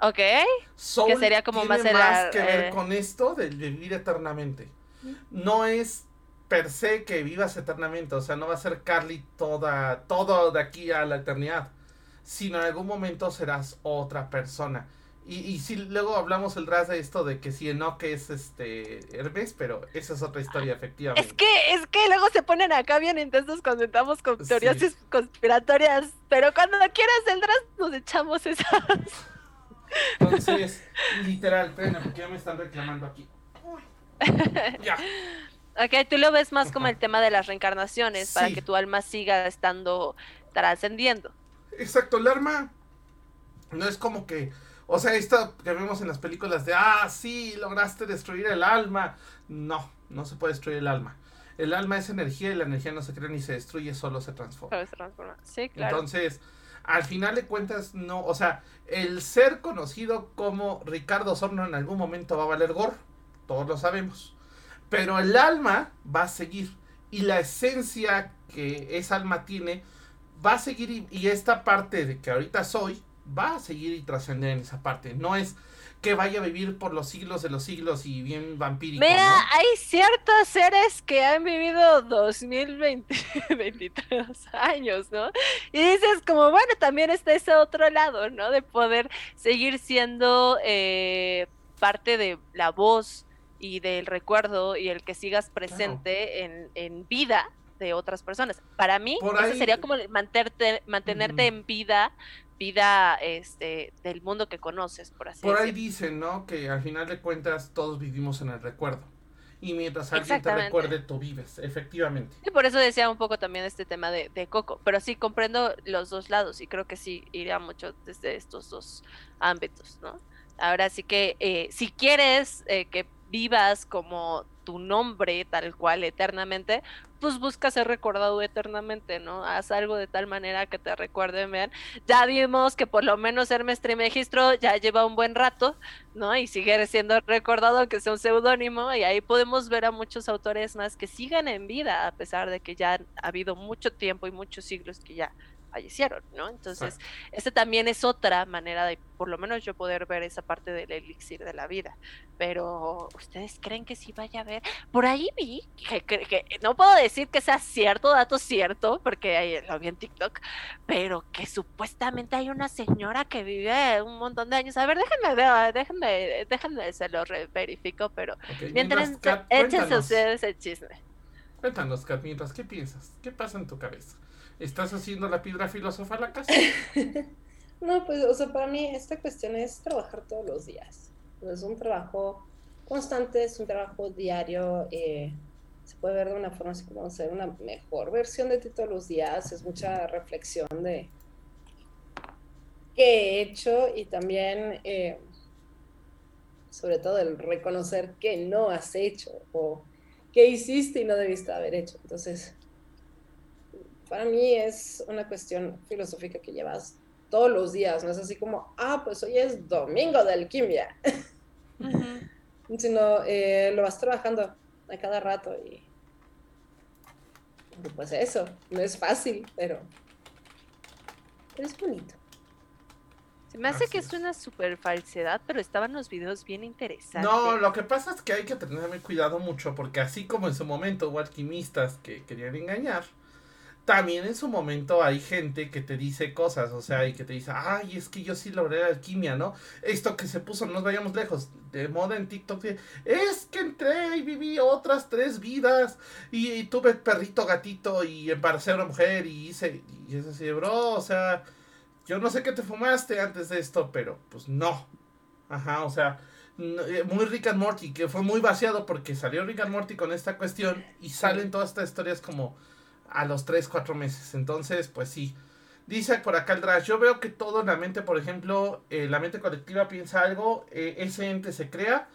Ok. Soul que sería como más, más que ver eh, con esto de vivir eternamente. No es per se que vivas eternamente, o sea, no va a ser Carly toda, todo de aquí a la eternidad, sino en algún momento serás otra persona. Y, y si luego hablamos el ras de esto de que si Enoch es este Hermes, pero esa es otra historia, efectivamente. Es que, es que luego se ponen acá bien intensos cuando entramos con teorías conspiratorias, pero cuando quieras el ras nos echamos esas. Entonces, literal, pena, porque ya me están reclamando aquí. Uy, ya. Ok, tú lo ves más como el tema de las reencarnaciones, para que tu alma siga estando trascendiendo. Exacto, el alma no es como que, o sea, esto que vemos en las películas de, ah, sí, lograste destruir el alma. No, no se puede destruir el alma. El alma es energía y la energía no se crea ni se destruye, solo se transforma. Solo se transforma, sí, claro. Entonces, al final de cuentas, no, o sea, el ser conocido como Ricardo Sorno en algún momento va a valer gorro, todos lo sabemos. Pero el alma va a seguir. Y la esencia que esa alma tiene va a seguir. Y, esta parte de que ahorita soy va a seguir y trascender en esa parte. No es que vaya a vivir por los siglos de los siglos y bien vampírico. Mira, hay ciertos seres que han vivido 2023 *laughs* años, ¿no? Y dices como, bueno, también está ese otro lado, ¿no? De poder seguir siendo eh, parte de la voz y del recuerdo y el que sigas presente en, vida de otras personas. Para mí, eso sería como mantenerte, mantenerte en vida, vida este, del mundo que conoces, por así decirlo. Por ahí dicen, ¿no? Que al final de cuentas todos vivimos en el recuerdo. Y mientras alguien te recuerde, tú vives, efectivamente. Y por eso decía un poco también este tema de, Coco. Pero sí, comprendo los dos lados y creo que sí iría mucho desde estos dos ámbitos, ¿no? Ahora sí que eh, si quieres eh, que vivas como tu nombre tal cual eternamente, pues busca ser recordado eternamente, ¿no? Haz algo de tal manera que te recuerden, vean. Ya vimos que por lo menos Hermes Trimegistro ya lleva un buen rato, ¿no? Y sigue siendo recordado que sea un seudónimo y ahí podemos ver a muchos autores más que sigan en vida a pesar de que ya ha habido mucho tiempo y muchos siglos que ya fallecieron, ¿no? Entonces, esta también es otra manera de, por lo menos yo poder ver esa parte del elixir de la vida. Pero, ¿ustedes creen que sí vaya a haber? Por ahí vi, que, no puedo decir que sea cierto, dato cierto, porque lo vi en TikTok, pero que supuestamente hay una señora que vive un montón de años. A ver, déjenme, déjenme, déjenme, se lo verifico, pero mientras, échense ustedes el chisme. Cuéntanos, Kat, mientras, ¿qué piensas? ¿Qué pasa en tu cabeza? ¿Estás haciendo la piedra filosofal acaso? *laughs* no, pues, o sea, para mí esta cuestión es trabajar todos los días. Es un trabajo constante, es un trabajo diario. Eh, se puede ver de una forma así como ser una mejor versión de ti todos los días. Es mucha reflexión de qué he hecho y también, eh, sobre todo, el reconocer qué no has hecho o qué hiciste y no debiste haber hecho. Entonces, para mí es una cuestión filosófica que llevas todos los días, no es así como, ah, pues hoy es domingo de alquimia, *laughs* sino eh, lo vas trabajando a cada rato y pues eso, no es fácil, pero, es bonito. Se me hace Así que es. es una super falsedad, pero estaban los videos bien interesantes. No, lo que pasa es que hay que tener cuidado mucho porque así como en su momento hubo alquimistas que querían engañar, también en su momento hay gente que te dice cosas, o sea, y que te dice, ay, es que yo sí logré la alquimia, ¿no? Esto que se puso, no nos vayamos lejos, de moda en TikTok, es que entré y viví otras tres vidas y, y tuve perrito, gatito y embaracé a una mujer y hice, y es así, bro, o sea, yo no sé qué te fumaste antes de esto, pero pues no. Ajá, o sea, eh, muy Rick and Morty, que fue muy vaciado porque salió Rick and Morty con esta cuestión y salen todas estas historias como a los 3, 4 meses. Entonces, pues sí. Dice por acá el Drash, yo veo que todo en la mente, por ejemplo, eh, la mente colectiva piensa algo, eh, ese ente se crea,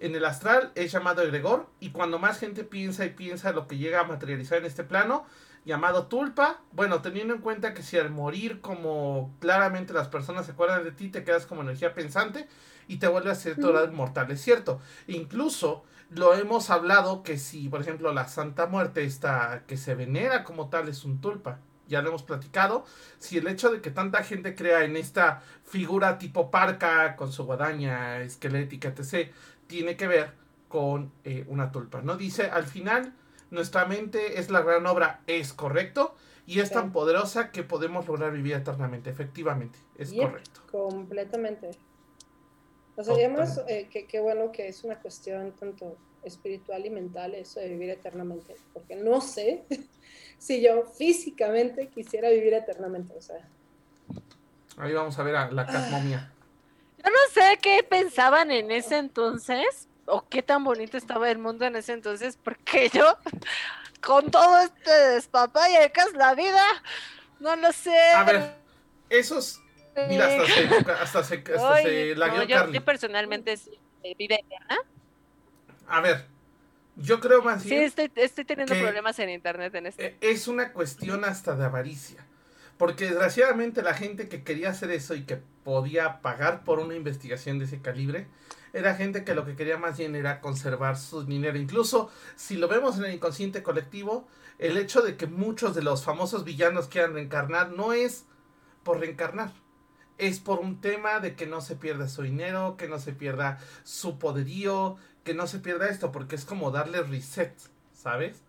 en el astral es llamado egregor, y cuando más gente piensa y piensa lo que llega a materializar en este plano, llamado tulpa, bueno, teniendo en cuenta que si al morir como claramente las personas se acuerdan de ti, te quedas como energía pensante y te vuelves a hora mortal, es cierto. Incluso lo hemos hablado que si, por ejemplo, la Santa Muerte está que se venera como tal es un tulpa. Ya lo hemos platicado. Si el hecho de que tanta gente crea en esta figura tipo parca con su guadaña esquelética, etc., tiene que ver con eh, una tulpa. ¿No? Dice, al final, nuestra mente es la gran obra, es correcto, y es tan poderosa que podemos lograr vivir eternamente. Efectivamente, es Yep. correcto. Completamente. O sea, y además, eh, que- qué bueno que es una cuestión tanto espiritual y mental eso de vivir eternamente, porque no sé *laughs* si yo físicamente quisiera vivir eternamente, o sea, Ahí vamos a ver a la *sighs* casmomia. Yo no sé qué pensaban en ese entonces o qué tan bonito estaba el mundo en ese entonces, porque yo, *laughs* con todo este despapayecas, la vida, no lo sé. A ver, esos. Mira, hasta se, *laughs* hasta se, hasta Ay, se no, yo, Carly. yo personalmente sí, eh, vida eterna. A ver, yo creo más Sí, bien. estoy, estoy teniendo problemas en internet en este. Eh, Es una cuestión hasta de avaricia. Porque desgraciadamente la gente que quería hacer eso y que podía pagar por una investigación de ese calibre, era gente que lo que quería más bien era conservar su dinero. Incluso si lo vemos en el inconsciente colectivo, el hecho de que muchos de los famosos villanos quieran reencarnar no es por reencarnar. Es por un tema de que no se pierda su dinero, que no se pierda su poderío, que no se pierda esto, porque es como darle reset, ¿sabes?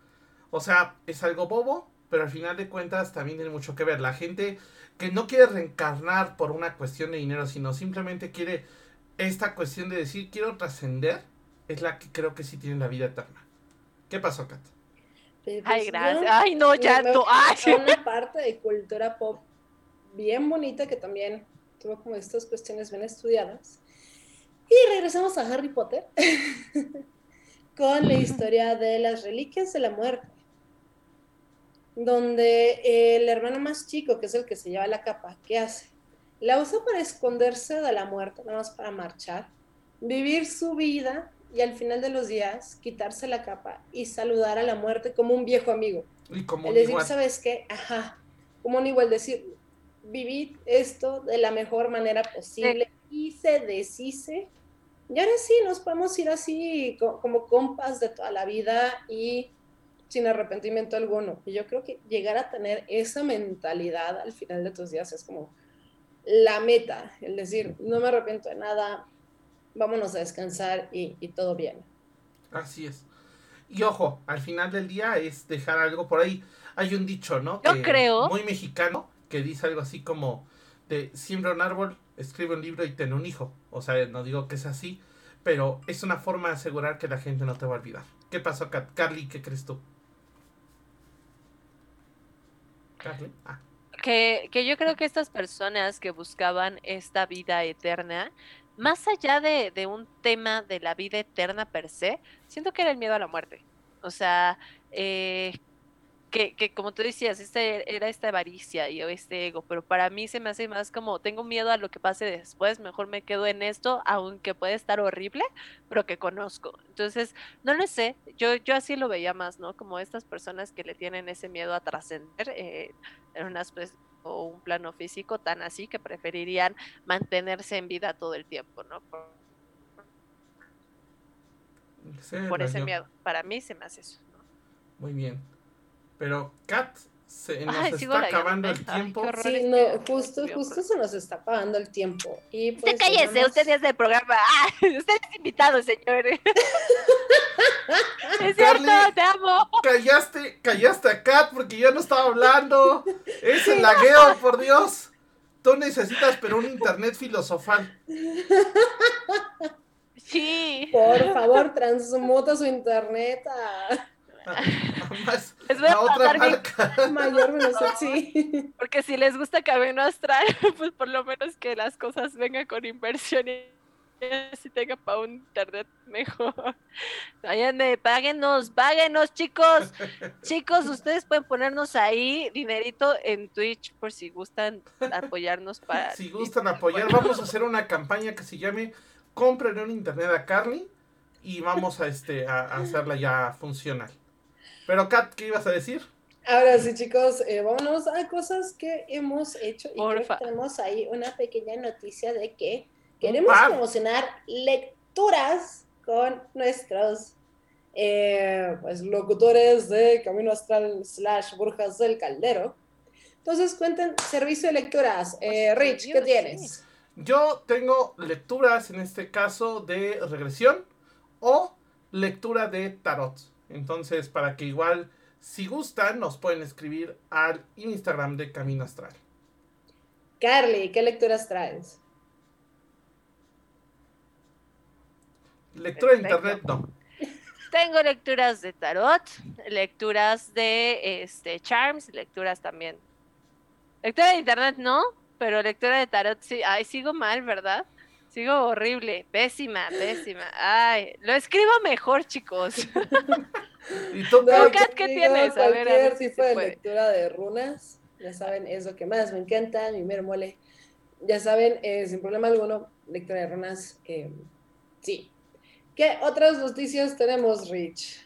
O sea, es algo bobo, pero al final de cuentas también tiene mucho que ver. La gente que no quiere reencarnar por una cuestión de dinero, sino simplemente quiere esta cuestión de decir quiero trascender, es la que creo que sí tiene la vida eterna. ¿Qué pasó, Kat? Pues Ay, gracias. Ay, no, ya no. Ay, una parte de cultura pop bien bonita que también tuvo como estas cuestiones bien estudiadas. Y regresamos a Harry Potter *laughs* con la historia de las reliquias de la muerte, donde el hermano más chico, que es el que se lleva la capa, ¿qué hace? La usa para esconderse de la muerte, nada más para marchar, vivir su vida y al final de los días quitarse la capa y saludar a la muerte como un viejo amigo. Y como Es decir, igual, ¿sabes qué? Ajá, como un igual decir, viví esto de la mejor manera posible y se deshice. Y ahora sí, nos podemos ir así co- como compas de toda la vida y sin arrepentimiento alguno. Y yo creo que llegar a tener esa mentalidad al final de tus días es como la meta, el decir, no me arrepiento de nada, vámonos a descansar y, y todo bien. así es. Y ojo, al final del día es dejar algo por ahí. Hay un dicho, ¿no? Yo creo- Muy mexicano, que dice algo así como de siembra un árbol, escribe un libro y ten un hijo. O sea, no digo que es así, pero es una forma de asegurar que la gente no te va a olvidar. ¿Qué pasó, Kat? Carly? ¿Qué crees tú? Carly. Ah, que, que yo creo que estas personas que buscaban esta vida eterna, más allá de, de un tema de la vida eterna per se, siento que era el miedo a la muerte. O sea, eh, que, que como tú decías, este era esta avaricia y este ego, pero para mí se me hace más como tengo miedo a lo que pase después, mejor me quedo en esto, aunque puede estar horrible, pero que conozco. Entonces, no lo sé, yo, yo así lo veía más, ¿no? Como estas personas que le tienen ese miedo a trascender eh, en una especie o un plano físico tan así que preferirían mantenerse en vida todo el tiempo, ¿no? Por, se por ese miedo. Para mí se me hace eso. ¿no? Muy bien. Pero, Kat, Se nos Ay, está acabando el tiempo. Sí, no, justo, justo se nos está acabando el tiempo. Y Usted cállese, usted es del programa. *laughs* Ah, usted es invitado, señor. *laughs* es cierto, Carly. te amo. Callaste, callaste a Kat porque yo no estaba hablando. Es el lagueo, por Dios. Tú necesitas, pero un internet filosofal. Sí. Por favor, transmuta su internet a Más, Les voy a a otra pasar mi- marca. mayor velocidad. Sí. *laughs* Porque si les gusta Camino Astral, *laughs* pues por lo menos que las cosas vengan con inversión y así tenga para un internet mejor. *laughs* Vayan, de, páguenos, páguenos, chicos. Chicos, ustedes pueden ponernos ahí dinerito en Twitch por si gustan apoyarnos para. Si gustan apoyar, vamos a hacer una campaña que se llame Compren un internet a Carly y vamos a este a, a hacerla ya funcional. Pero Kat, ¿qué ibas a decir? Ahora sí, chicos, eh, vámonos a cosas que hemos hecho. Y creo Porfa. que tenemos ahí una pequeña noticia de que queremos promocionar lecturas con nuestros eh, pues, locutores de Camino Astral slash Burjas del Caldero. Entonces, cuenten servicio de lecturas. Eh, Pues, Rich, ¿qué tienes? Yo tengo lecturas, en este caso, de regresión o lectura de tarot. Entonces, para que igual, si gustan, nos pueden escribir al Instagram de Camino Astral. Carly, ¿qué lecturas traes? Lectura de internet, no. Tengo lecturas de tarot, lecturas de este charms, lecturas también. Lectura de internet no, pero lectura de tarot sí. Ay, sigo mal, ¿verdad? Sigo horrible, pésima, pésima. Ay, lo escribo mejor, chicos. *laughs* ¿Y tú, Kat? Kat, ¿qué tienes? A ver, a ver Cualquier si tipo se de puede. lectura de runas, ya saben, es lo que más me encanta, mi mero mole. Ya saben, eh, sin problema alguno, lectura de runas, eh, sí. ¿Qué otras noticias tenemos, Rich?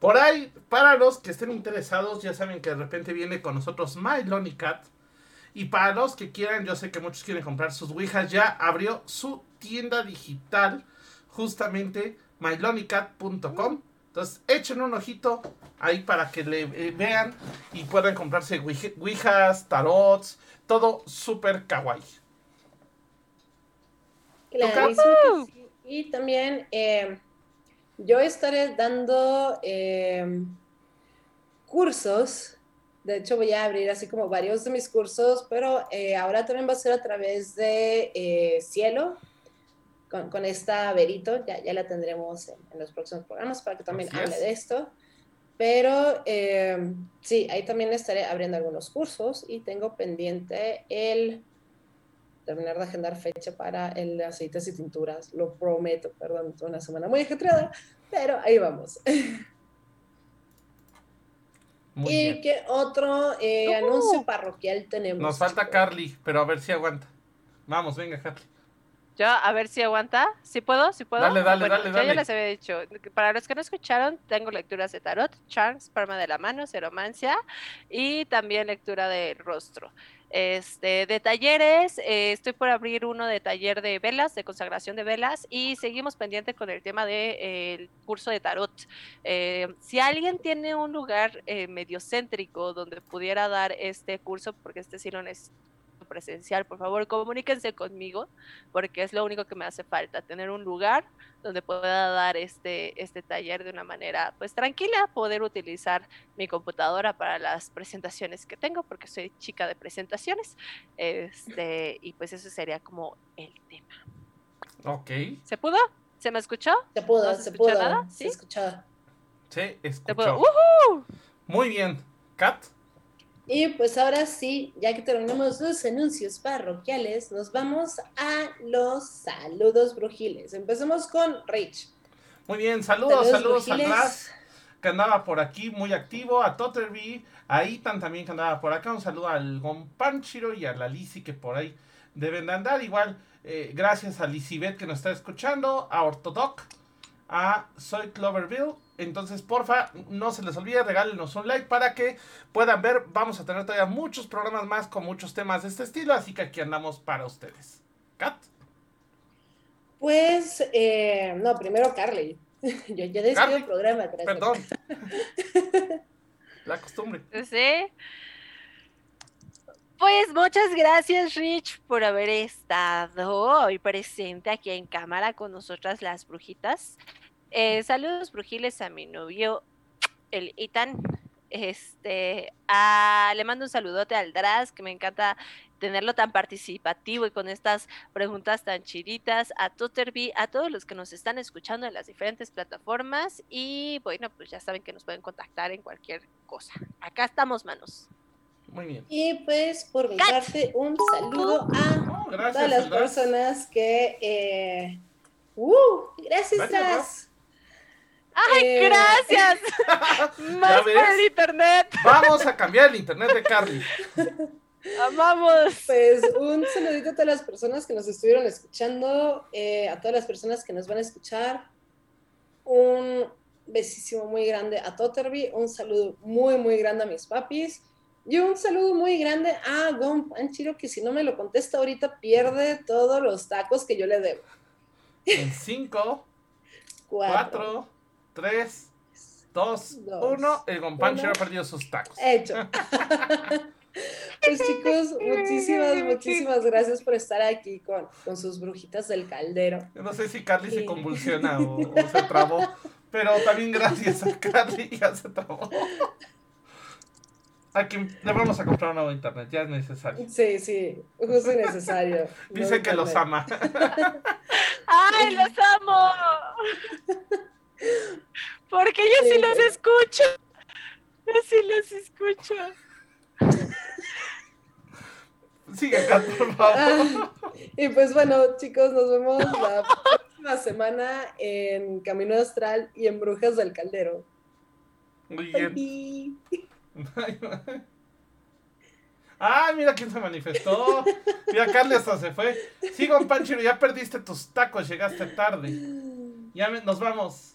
Por ahí, para los que estén interesados, ya saben que de repente viene con nosotros My Lonely Cat. Y para los que quieran, yo sé que muchos quieren comprar sus Ouijas, ya abrió su tienda digital, justamente mylonlycat.com. Entonces, echen un ojito ahí para que le eh, vean y puedan comprarse ouija- Ouijas, tarots, todo súper kawaii. Que sí. Y también eh, yo estaré dando eh, cursos. De hecho, voy a abrir así como varios de mis cursos, pero eh, ahora también va a ser a través de eh, Cielo, con, con esta Verito. Ya, ya la tendremos en, en los próximos programas para que también hable de esto. Pero eh, sí, ahí también estaré abriendo algunos cursos y tengo pendiente el terminar de agendar fecha para el aceites y tinturas. Lo prometo, perdón, una semana muy ajetreada, pero ahí vamos. *laughs* Muy ¿Y bien. qué otro eh, Uh. anuncio parroquial tenemos? Nos falta? Carly, pero a ver si aguanta. Vamos, venga, Carly. Yo, a ver si aguanta. ¿Sí puedo? ¿Sí puedo? Dale, dale, dale, ya dale. yo les había dicho. Para los que no escucharon, tengo lecturas de tarot, charms, palma de la mano, ceromancia y también lectura de rostro. Este, de talleres, eh, estoy por abrir uno de taller de velas, de consagración de velas, y seguimos pendiente con el tema del curso de tarot. Eh, si alguien tiene un lugar eh, medio céntrico donde pudiera dar este curso, porque este sí lo presencial, por favor, comuníquense conmigo, porque es lo único que me hace falta, tener un lugar donde pueda dar este, este taller de una manera pues tranquila, poder utilizar mi computadora para las presentaciones que tengo, porque soy chica de presentaciones, este, y pues eso sería como el tema. Ok. ¿Se pudo? ¿Se me escuchó? Se pudo, ¿No se se pudo. nada? Se ¿Sí? escuchaba. Se ¿Se escuchó. pudo? ¡Ujú! Muy bien. Kat. Y pues ahora sí, ya que terminamos los anuncios parroquiales, nos vamos a los saludos brujiles. Empecemos con Rich. Muy bien, saludos, saludos, a brujiles. Blas, que andaba por aquí muy activo, a Totterby, a Itan también que andaba por acá, un saludo al Gompanchiro y a la Lisi que por ahí deben de andar, igual, eh, gracias a Lisibet que nos está escuchando, a Ortodoc, a Soy Cloverville, entonces porfa, no se les olvide, regálenos un like para que puedan ver, vamos a tener todavía muchos programas más con muchos temas de este estilo, así que aquí andamos para ustedes. Kat. Pues, eh, no, primero Carly. *laughs* yo despido Carly, el programa. gracias. Perdón. *laughs* La costumbre. Sí. Pues muchas gracias, Rich, por haber estado hoy presente aquí en cámara con nosotras las brujitas. Eh, saludos brujiles a mi novio, el Itan. Este, ah, le mando un saludote al Draz, que me encanta tenerlo tan participativo y con estas preguntas tan chiditas, a Totterby, a todos los que nos están escuchando en las diferentes plataformas y bueno, pues ya saben que nos pueden contactar en cualquier cosa. Acá estamos, manos. Muy bien. Y pues por mi parte, un saludo a Oh, gracias, todas las personas que... Eh... ¡Uh! Gracias, Gracias, Draz. ¡Ay, Eh, gracias! *laughs* *laughs* Más por el internet. Vamos a cambiar el internet de Carly. *laughs* Amamos. Pues un saludito a todas las personas que nos estuvieron escuchando, eh, a todas las personas que nos van a escuchar. Un besísimo muy grande a Totterby, un saludo muy, muy grande a mis papis. Y un saludo muy grande a Gon Panchiro, que si no me lo contesta ahorita, pierde todos los tacos que yo le debo. En 5, Cuatro. 4, 3, 2, Dos, 1. El uno. ha perdido sus tacos. Hecho. *laughs* Pues chicos, muchísimas, muchísimas gracias por estar aquí con, con sus brujitas del caldero. Yo no sé si Carly se convulsiona o, *laughs* o se trabó, pero también gracias a Carly ya se trabó. A quien le vamos a comprar un nuevo internet, ya es necesario. Sí, sí, justo necesario. Dice que los ama. *laughs* ¡Ay, los amo! Porque yo sí Sí. los escucho. Yo sí los escucho. Sigue, Kat, por favor. Ah, y pues bueno, chicos, nos vemos la próxima semana en Camino Astral y en Brujas del Caldero. Muy bien. Bye. Ah, mira quién se manifestó. Mira, Carly hasta se fue. Sí, Gompanchiro, ya perdiste tus tacos, llegaste tarde. Ya me- nos vamos.